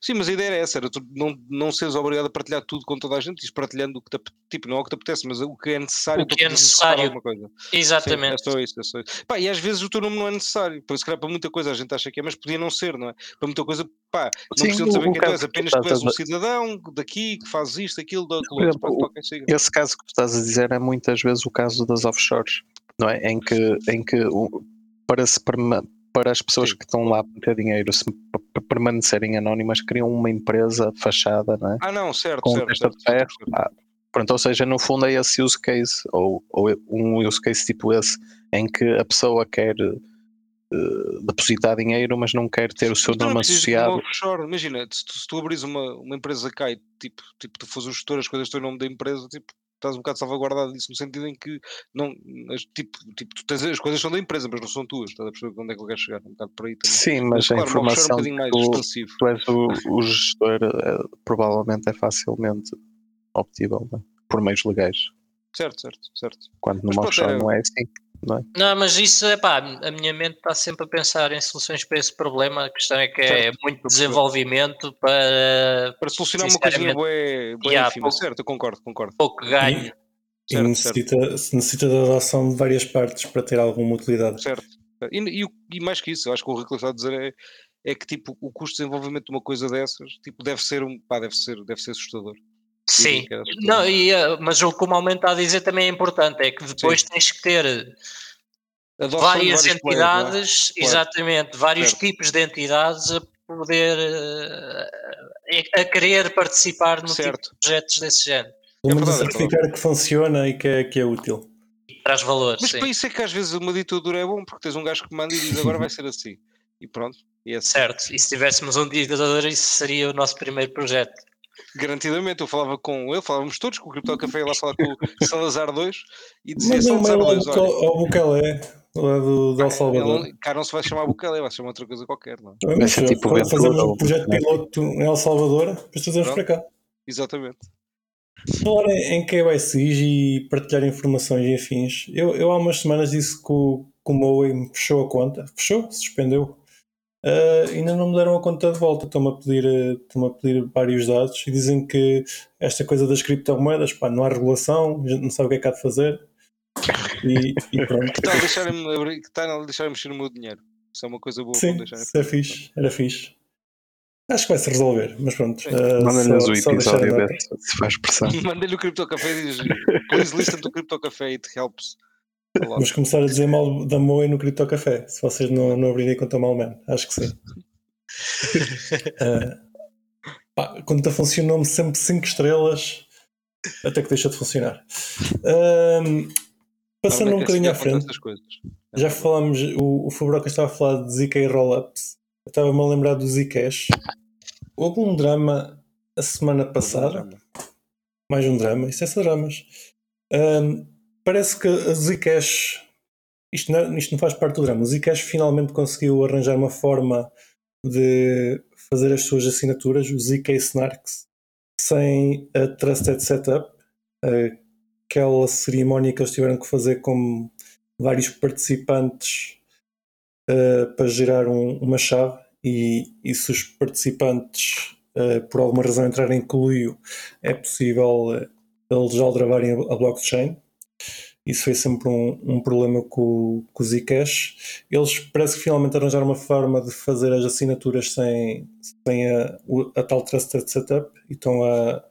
Sim, mas a ideia era essa, era tu não, não seres obrigado a partilhar tudo com toda a gente, e partilhando o que te, tipo, não é o que te apetece, mas o que é necessário o que é necessário. Coisa. Exatamente. Sim, é só isso, é só isso. Pá, e às vezes o teu nome não é necessário, por isso que para muita coisa a gente acha que é, mas podia não ser, não é? Para muita coisa, pá, não sim, precisam saber quem tu és, apenas que tu és um cidadão daqui, que faz isto, aquilo, da outro, Esse caso que tu estás a dizer é muitas vezes o caso das offshores, não é? Em que, em que para se para as pessoas Sim. que estão lá para ter dinheiro se permanecerem anónimas, criam uma empresa fachada, não é? Ah, não, certo, Com certo. certo, certo. Ah, pronto, ou seja, no fundo é esse use case, ou, ou um use case tipo esse, em que a pessoa quer uh, depositar dinheiro, mas não quer ter o seu então, nome associado. Offshore. Imagina, se tu, se tu abris uma, uma empresa cá e tipo, tipo, tu fores o gestor, as coisas estão em nome da empresa, tipo, estás um bocado salvaguardado disso, no sentido em que não, mas, tipo, tipo, tens, as coisas são da empresa, mas não são tuas, estás a perceber onde é que ele quer chegar, um bocado por aí também. Sim, mas, claro, a informação um mais tu, expansivo. tu és o, o gestor eh, provavelmente é facilmente obtível é? por meios legais. Certo, certo, certo. Quando no Mas offshore é- não é assim. Não, mas isso é pá, a minha mente está sempre a pensar em soluções para esse problema. A questão é que é Certo, muito eu percebo. desenvolvimento para Para solucionar uma coisinha bué, bué yeah, ínfima, pouco- certo, eu concordo, concordo. pouco ganho. E Certo, certo. necessita, se necessita da adoção de várias partes para ter alguma utilidade. Certo. E, e, e mais que isso, eu acho que o Rico está a dizer é, é que tipo, o custo de desenvolvimento de uma coisa dessas tipo, deve ser um pá, deve ser, deve ser assustador. Sim, não, e, eh, mas o que o está a dizer também é importante, é que depois tens que ter várias players, é? entidades, Claro. exatamente, vários tipos de entidades a poder eh, a querer participar no tipo Certo. de projetos desse género. Pelo menos verdade, é certificar que funciona e que é, que é útil. E traz valor, Mas sim. para isso é que às vezes uma ditadura é bom, porque tens um gajo que manda e diz agora vai ser assim. E pronto, e é assim. Certo, e se tivéssemos um ditador, isso seria o nosso primeiro projeto. Garantidamente, eu falava com ele, falávamos todos com o Cripto Café lá falar com o Salazar 2 e dizia Mas um Salazar mail ao 2, Bucal- olha, ao Bucalé, lá do, do El Salvador. ele, cá não se vai chamar Bukele, vai chamar outra coisa qualquer, não é? Mas, tipo fazemos um projeto piloto em El Salvador, depois trazemos para cá. Exatamente. Falar em em KYCs e partilhar informações e afins, eu, eu há umas semanas disse que o, que o Moe me fechou a conta, fechou, suspendeu. Ah, ainda não me deram a conta de volta, estão-me a, pedir, eh, estão-me a pedir vários dados e dizem que esta coisa das criptomoedas, pá, não há regulação, a gente não sabe o que é que há de fazer. E, e pronto. Que tal deixarem-me abrir- que tal deixarem mexer no meu dinheiro? Isso é uma coisa boa para Sim, deixarem isso é fixe, era fixe. Acho que vai se resolver, mas pronto. ah, Manda-nos só- o só deixar episódio desse, se faz pressão. Manda-lhe o Crypto Café e diz Please listen to Crypto Café, it helps. A lot." Vamos começar a dizer mal da Moe no Cripto Café, se vocês não, não abrirem conta Malman. Acho que sim. Ah, pá, conta funcionou-me sempre 5 estrelas, até que deixa de funcionar. Ahm, passando um é bocadinho à assim que acontecem frente, já falámos, o, o Fubroca estava a falar de ZK Rollups, estava-me a lembrar do Zcash. Houve um drama a semana passada, mais um drama, isso é só dramas. Parece que a Zcash, isto não, isto não faz parte do drama, o Zcash finalmente conseguiu arranjar uma forma de fazer as suas assinaturas, o ZK Snarks, sem a Trusted Setup, aquela cerimónia que eles tiveram que fazer com vários participantes ah, para gerar um- uma chave e, e se os participantes ah, por alguma razão entrarem em coluio é possível eh, eles aldrabarem a a blockchain. Isso foi sempre um, um problema com, com o Zcash. Eles parece que finalmente arranjaram uma forma de fazer as assinaturas sem, sem a, a tal Trusted Setup e estão a,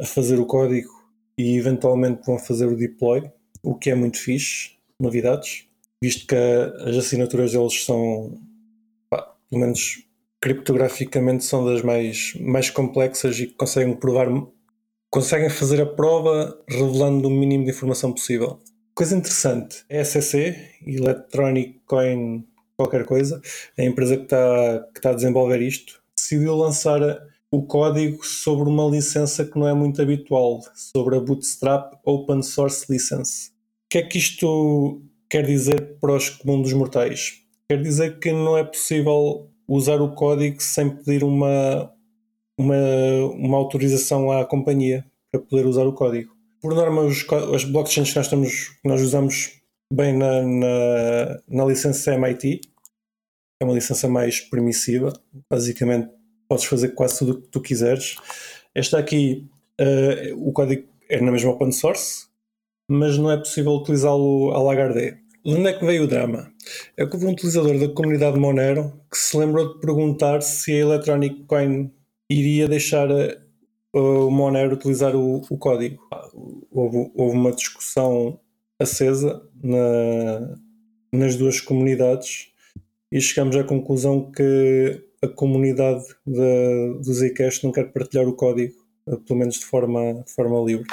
a fazer o código e eventualmente vão fazer o deploy, o que é muito fixe, novidades, visto que as assinaturas deles são, pá, pelo menos criptograficamente, são das mais, mais complexas e que conseguem provar conseguem fazer a prova revelando o mínimo de informação possível. Coisa interessante, a SEC, Electronic Coin qualquer coisa, a empresa que está, que a desenvolver isto, decidiu lançar o código sobre uma licença que não é muito habitual, sobre a Bootstrap Open Source License. O que é que isto quer dizer para os comuns dos mortais? Quer dizer que não é possível usar o código sem pedir uma, uma, uma autorização à companhia para poder usar o código. Por norma, os, as blockchains que nós, estamos, que nós usamos bem na, na, na licença MIT, é uma licença mais permissiva, basicamente podes fazer quase tudo o que tu quiseres. Esta aqui, eh, o código é na mesma open source, mas não é possível utilizá-lo a lagardé. De onde é que veio o drama? É que houve um utilizador da comunidade Monero que se lembrou de perguntar se a Electronic Coin iria deixar o Monero utilizar o, o código. Houve, houve uma discussão acesa na- nas duas comunidades e chegamos à conclusão que a comunidade da, do Zcash não quer partilhar o código, eh, pelo menos de forma, de forma livre.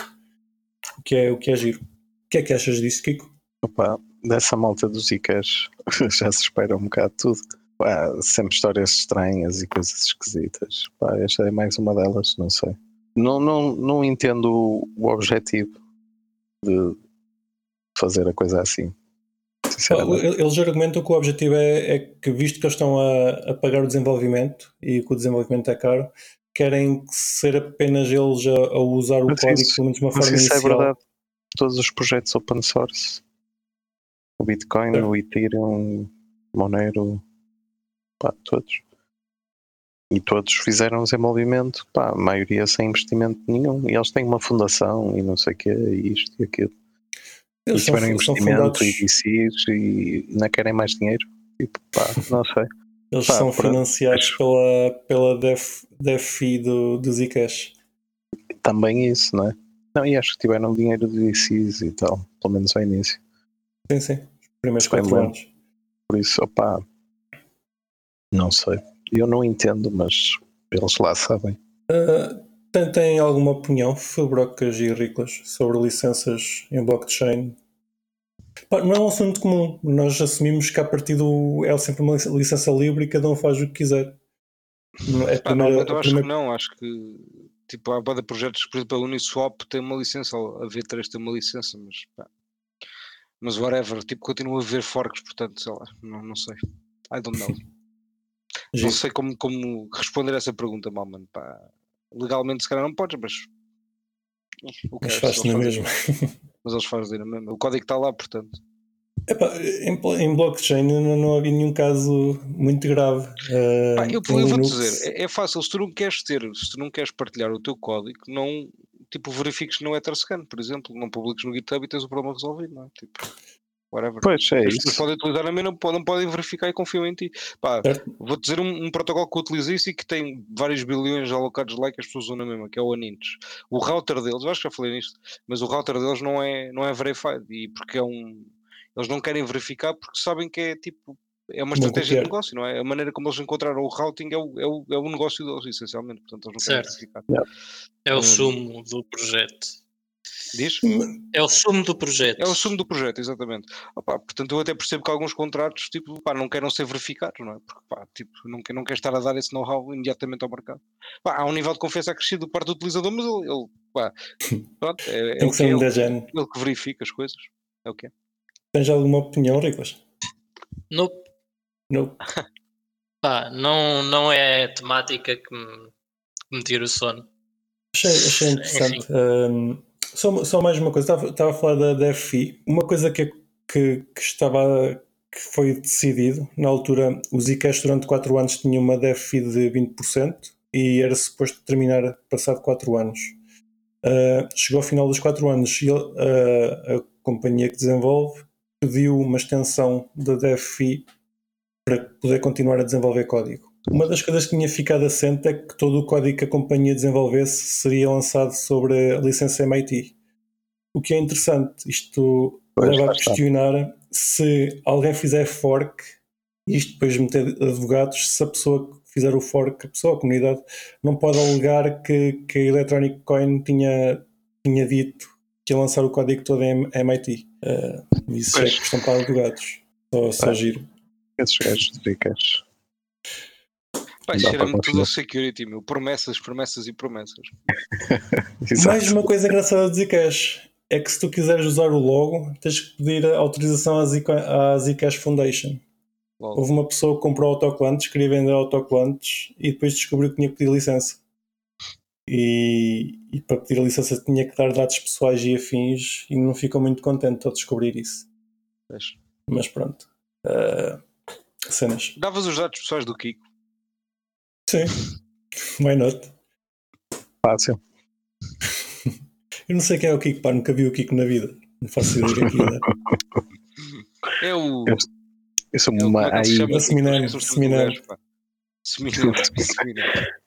O que, é, o que é giro. O que é que achas disso, Kiko? Opa, dessa malta dos Icas já se espera um bocado tudo. Pá, sempre histórias estranhas e coisas esquisitas. Pá, esta é mais uma delas, não sei. Não, não, não entendo o, objetivo de fazer a coisa assim. Eles argumentam que o objetivo é, é que, visto que eles estão a, a, pagar o desenvolvimento e que o desenvolvimento é caro, querem ser apenas eles a, a usar o Mas código isso- pelo menos de uma forma isso é inicial. verdade. Todos os projetos open source. O Bitcoin, Certo. o Ethereum, o Monero, pá, todos. E todos fizeram desenvolvimento, pá, a maioria sem investimento nenhum. E eles têm uma fundação e não sei o quê, e isto e aquilo. Eles e são, tiveram são investimento fundados, e VCs e não querem mais dinheiro. Tipo, pá, não sei. eles pá, são pronto. financiados pela, pela def, DeFi do, do Zcash. Também isso, não é? Não, e acho que tiveram dinheiro de VCs e tal, pelo menos ao início. Sim, sim. Os primeiros Bem 4 bom. anos. Por isso, opá, não sei. Eu não entendo, mas eles lá sabem. Ah, tem, tem alguma opinião, Fabrocas e Riclas, sobre licenças em blockchain? Pá, não é um assunto comum. Nós assumimos que a partir do. É sempre uma licença livre e cada um faz o que quiser. Não É Pá, primeira, normalmente eu acho que primeira- não, acho que tipo, há bada projetos, por exemplo, a Uniswap tem uma licença, a V3 tem uma licença, mas pá. Mas whatever, tipo, continua a haver forks, portanto, sei lá, não, não sei. I don't know. Não Giro. sei como, como responder a essa pergunta, mal, mano. Pá. Legalmente se calhar não podes, mas. o que Mas é, faz-se eles na fazem- mesma. Mas eles fazem na mesma. O código está lá, portanto. Epá, em, em blockchain não, não havia nenhum caso muito grave. ah, Pá, eu, eu vou-te Linux. dizer, é, é fácil, se tu não queres ter, se tu não queres partilhar o teu código, não tipo verifiques no Etherscan, por exemplo, não publiques no GitHub e tens o problema resolvido, não é? Tipo, whatever. Pois é As pessoas isso. podem utilizar a mesma, não podem, podem verificar e confiam em ti. Pá, Certo. vou dizer um, um protocolo que eu utilizo isso e que tem vários bilhões alocados lá que as pessoas usam na mesma, que é o Anintes. O router deles, eu acho que já falei nisto, mas o router deles não é, não é verified e porque é um. Eles não querem verificar porque sabem que é tipo. É uma Não estratégia de negócio, não é? A maneira como eles encontraram o routing é o, é o, é o negócio deles, essencialmente. Portanto, eles não querem Certo. verificar. É o Hum. sumo do projeto. Diz? É o sumo do projeto. É o sumo do projeto, exatamente. Opa, portanto, eu até percebo que alguns contratos tipo, pá, não queiram ser verificados, não é? Porque pá, tipo, não, quer, não quer estar a dar esse know-how imediatamente ao mercado. Pá, há um nível de confiança acrescido por parte do utilizador, mas ele, ele pá, pronto, é, é Tem o que que é, ser um ele, degen. ele que verifica as coisas. É o que é. Tens alguma opinião, Riclas? Nope. Não. Pá, não, não é a temática que me, que me tira o sono. Achei, achei interessante. Um, só, só mais uma coisa, estava, estava a falar da, da FI. Uma coisa que, que, que estava que foi decidido na altura, o Zcash durante 4 anos tinha uma DFI de 20% e era suposto terminar passado 4 anos. Uh, chegou ao final dos 4 anos e uh, a companhia que desenvolve pediu uma extensão da DFI para poder continuar a desenvolver código. Uma das coisas que tinha ficado assente é que todo o código que a companhia desenvolvesse seria lançado sobre a licença MIT. O que é interessante, isto leva a questionar se alguém fizer fork, e isto depois meter advogados, se a pessoa que fizer o fork, a pessoa, a comunidade, não pode alegar que, que a Electronic Coin tinha, tinha dito que ia lançar o código todo em MIT. Uh, isso é Pois. questão para advogados. Só, só giro. Esses gajos de Zcash. Pá, Dá cheira-me tudo a confiar. security, meu. Promessas, promessas e promessas. Mais uma coisa engraçada de Zcash é que se tu quiseres usar o logo, tens que pedir a autorização à, Zca- à Zcash Foundation. Lol. Houve uma pessoa que comprou autocolantes, queria vender autocolantes e depois descobriu que tinha que pedir licença. E, e para pedir a licença tinha que dar dados pessoais e afins e não ficou muito contente ao descobrir isso. Vês? Mas pronto. Ah, cenas. Davas os dados pessoais do Kiko. Sim. Why not? Fácil. Eu não sei quem é o Kiko, pá, nunca vi o Kiko na vida. Não faço ideia aquilo é. É o. Eu- Eu sou é uma é que se Seminário, Seminário. Seminário, Seminário.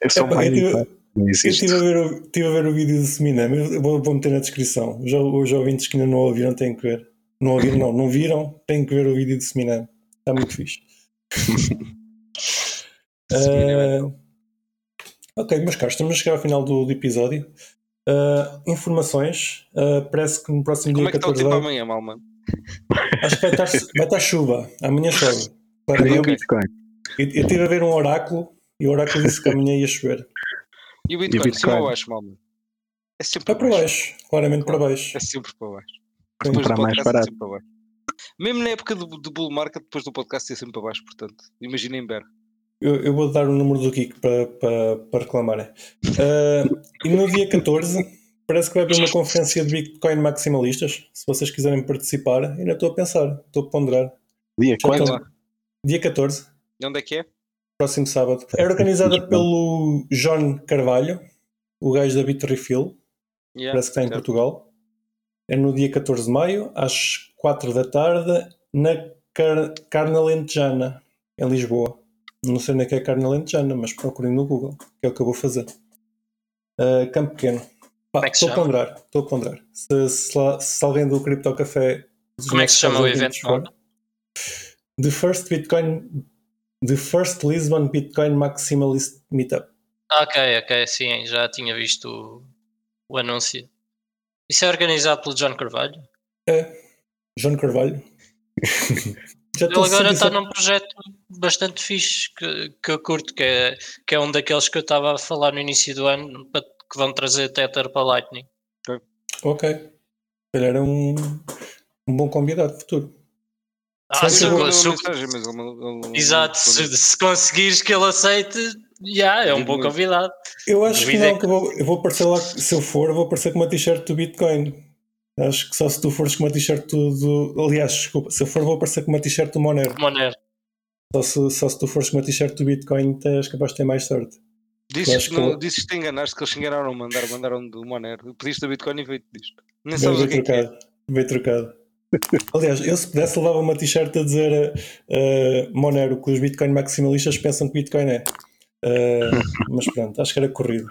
Eu sou uma eu estive a, ver o, estive a ver o vídeo do Seminam, eu vou, vou meter na descrição. Os, os ouvintes que ainda não ouviram têm que ver. Não ouviram, não, não viram, têm que ver o vídeo do Seminam. Está muito fixe. Ah, ok, meus caros, estamos a chegar ao final do, do episódio. Ah, informações. Ah, parece que no próximo Como dia é que está o 14 tempo amanhã, mal, mano? acho que vai estar, vai estar chuva. Amanhã chove. Nem eu, o Bitcoin. eu estive a ver um oráculo e o oráculo disse que amanhã ia chover. E o Bitcoin, Bitcoin? cima ou baixo, mal, mano? É sempre Vai para baixo, claramente para baixo. É sempre para baixo. Depois do Comprar mais é barato. sempre para baixo. Mesmo na época do, do bull market, depois do podcast é sempre para baixo, portanto, imaginem Bear. Eu, eu vou dar o número do Geek para, para, para reclamarem. Ah, e no dia 14, parece que vai haver uma conferência de Bitcoin maximalistas. Se vocês quiserem participar, ainda estou a pensar, estou a ponderar. Dia Já quando? Dia 14, E onde é que é? próximo sábado. É organizada pelo John Carvalho, o gajo da Bitrefill, Yeah, parece que está em certo. Portugal. É no dia 14 de maio, às 4 da tarde, na Car Carne Alentejana, em Lisboa. Não sei onde é que é Carne Alentejana, mas procurem no Google, que é o que eu vou fazer. Uh, Campo Pequeno. É estou se a ponderar, estou a ponderar. Se, se, lá- se alguém do Crypto Café. Como é que se chama o evento, for, The First Bitcoin. The First Lisbon Bitcoin Maximalist Meetup. Ok, ok, sim, já tinha visto o, o anúncio. Isso é organizado pelo John Carvalho? É, João Carvalho. Já Ele agora está 67 num projeto bastante fixe que, que eu curto, que é, que é um daqueles que eu estava a falar no início do ano que vão trazer Tether para Lightning. Ok. Se calhar é um, um bom convidado futuro. Ah, se, Eu se- mensagem, mas ele não- ele não- exato, se, se conseguires que ele aceite, já é um bom convidado. Eu acho que Duvida é não, que- que eu vou, eu vou aparecer lá, se eu for, eu vou aparecer com uma t-shirt do Bitcoin. Acho que só se tu fores com uma t-shirt do, do- Aliás, desculpa, se eu for, vou aparecer com uma t-shirt do Monero. Monero. Só se, só se tu fores com uma t-shirt do Bitcoin, és capaz de ter mais sorte. Dizes acho que, que não- eu- dizes que te enganaste, que eles se enganaram a mandar, mandaram do Monero. Pediste a Bitcoin e veio-te disto. Nem Bem, sabes o bem que é que é. trocado. Bem trocado. Aliás, eu se pudesse levava uma t-shirt a dizer eh, Monero, que os Bitcoin maximalistas pensam que Bitcoin é. Eh, mas pronto, acho que era corrido.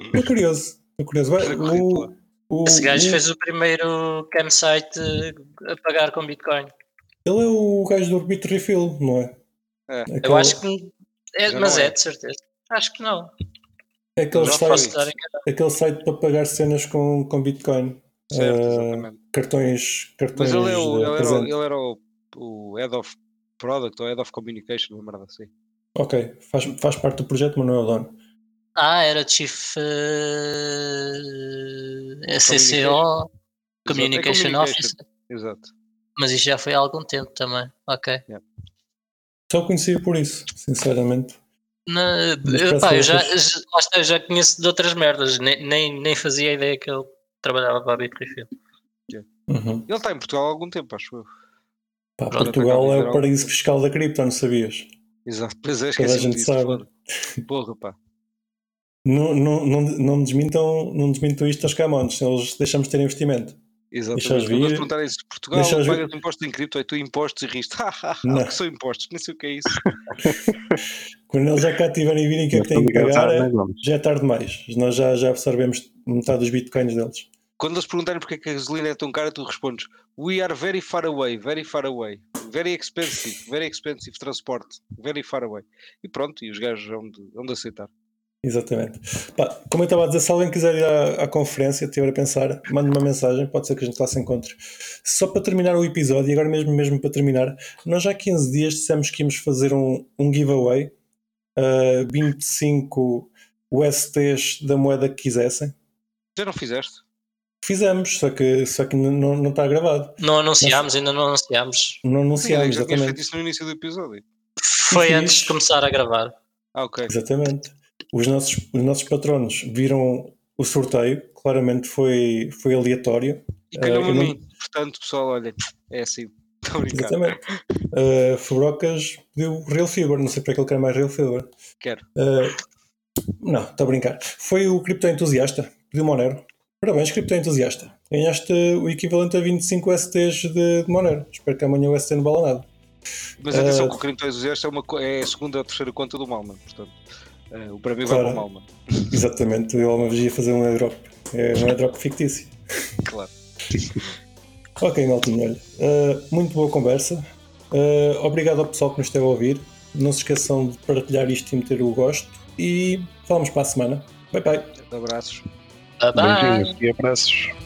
Estou curioso. Estou curioso. Vai, Era corrido, o. o- Esse gajo o- fez o primeiro campsite a pagar com Bitcoin. Ele é o gajo do Bitrefill, não é? É. Aquele, Eu acho que. É, Já mas é. é, de certeza. Acho que não. é aquele, site, aquele site para pagar cenas com, com Bitcoin. Certo, Eh, exatamente. cartões, cartões Mas ele, é o, ele, era, ele era o, o Head of Product ou Head of Communication, uma merda assim. Ok, faz, faz parte do projeto, mas não é o dono. Ah, era Chief eh, SCCO Communication. Communication Exato, é Officer. Exato. Mas isso já foi há algum tempo também. Ok. Só conhecia por isso, sinceramente. Na, Mas eu, já, já- eu já conheço de outras merdas. Nem, nem, nem fazia ideia que ele trabalhava para a Bitrefill. Uhum. Ele está em Portugal há algum tempo, acho eu. Pá, Pronto, Portugal é o paraíso fiscal da cripto, não sabias? Exato. Pois é, Toda a gente sabe. Porra, pá. Não, não, não, não, desmintam, não desmintam isto aos camões, eles deixamos de ter investimento. Exatamente. Eles vir. perguntarem isso, Portugal Deixa-os paga impostos em cripto, é tu impostos e riste. Não. o que são impostos? Nem sei o que é isso. Quando eles já cá tiverem e virem o que é que têm que pagar, é- já é tarde demais. Nós já, já absorvemos metade dos bitcoins deles. Quando eles perguntarem porque é que a gasolina é tão cara, tu respondes: We are very far away, very far away, very expensive, very expensive transporte, very far away. E pronto, e os gajos vão de, vão de aceitar. Exatamente. Pá, como eu estava a dizer, se alguém quiser ir à, à conferência, estiver a pensar, mande uma mensagem, pode ser que a gente lá se encontre. Só para terminar o episódio, e agora mesmo, mesmo para terminar, nós já há 15 dias dissemos que íamos fazer um, um giveaway, uh, 25 USTs da moeda que quisessem. Já não fizeste? Fizemos, só que, só que não, não está gravado. Não anunciámos, ainda não anunciámos. Não anunciámos, tinhas feito exatamente. isso no início do episódio. Foi antes de começar a gravar. Ah, ok. Exatamente. Os nossos, os nossos patronos viram o sorteio, claramente foi, foi aleatório. E calhou-me eu a não- mim. Portanto, pessoal, olha, é assim. Exatamente. Uh, Fubrocas pediu Real Fever, não sei para que ele quer mais Real Fever. Quero. Uh, não, estou a brincar. Foi o Cripto Entusiasta, pediu Monero. Parabéns, Cripto Entusiasta. Ganhaste o equivalente a 25 STs de, de Monero. Espero que amanhã o ST não bala nada. Mas atenção Eh, que o Crime Entusiasta é, uma, é a segunda ou terceira conta do Malman. Portanto, eh, o prémio Claro. vai para o Malman. Exatamente, eu uma vez ia fazer um airdrop. É um airdrop fictício. Claro. Ok, Maltinho, olha. uh, muito boa conversa. Uh, obrigado ao pessoal que nos esteve a ouvir. Não se esqueçam de partilhar isto e meter o gosto. E falamos para a semana. Bye bye. Abraços. Bye bye. Beijinhos e abraços.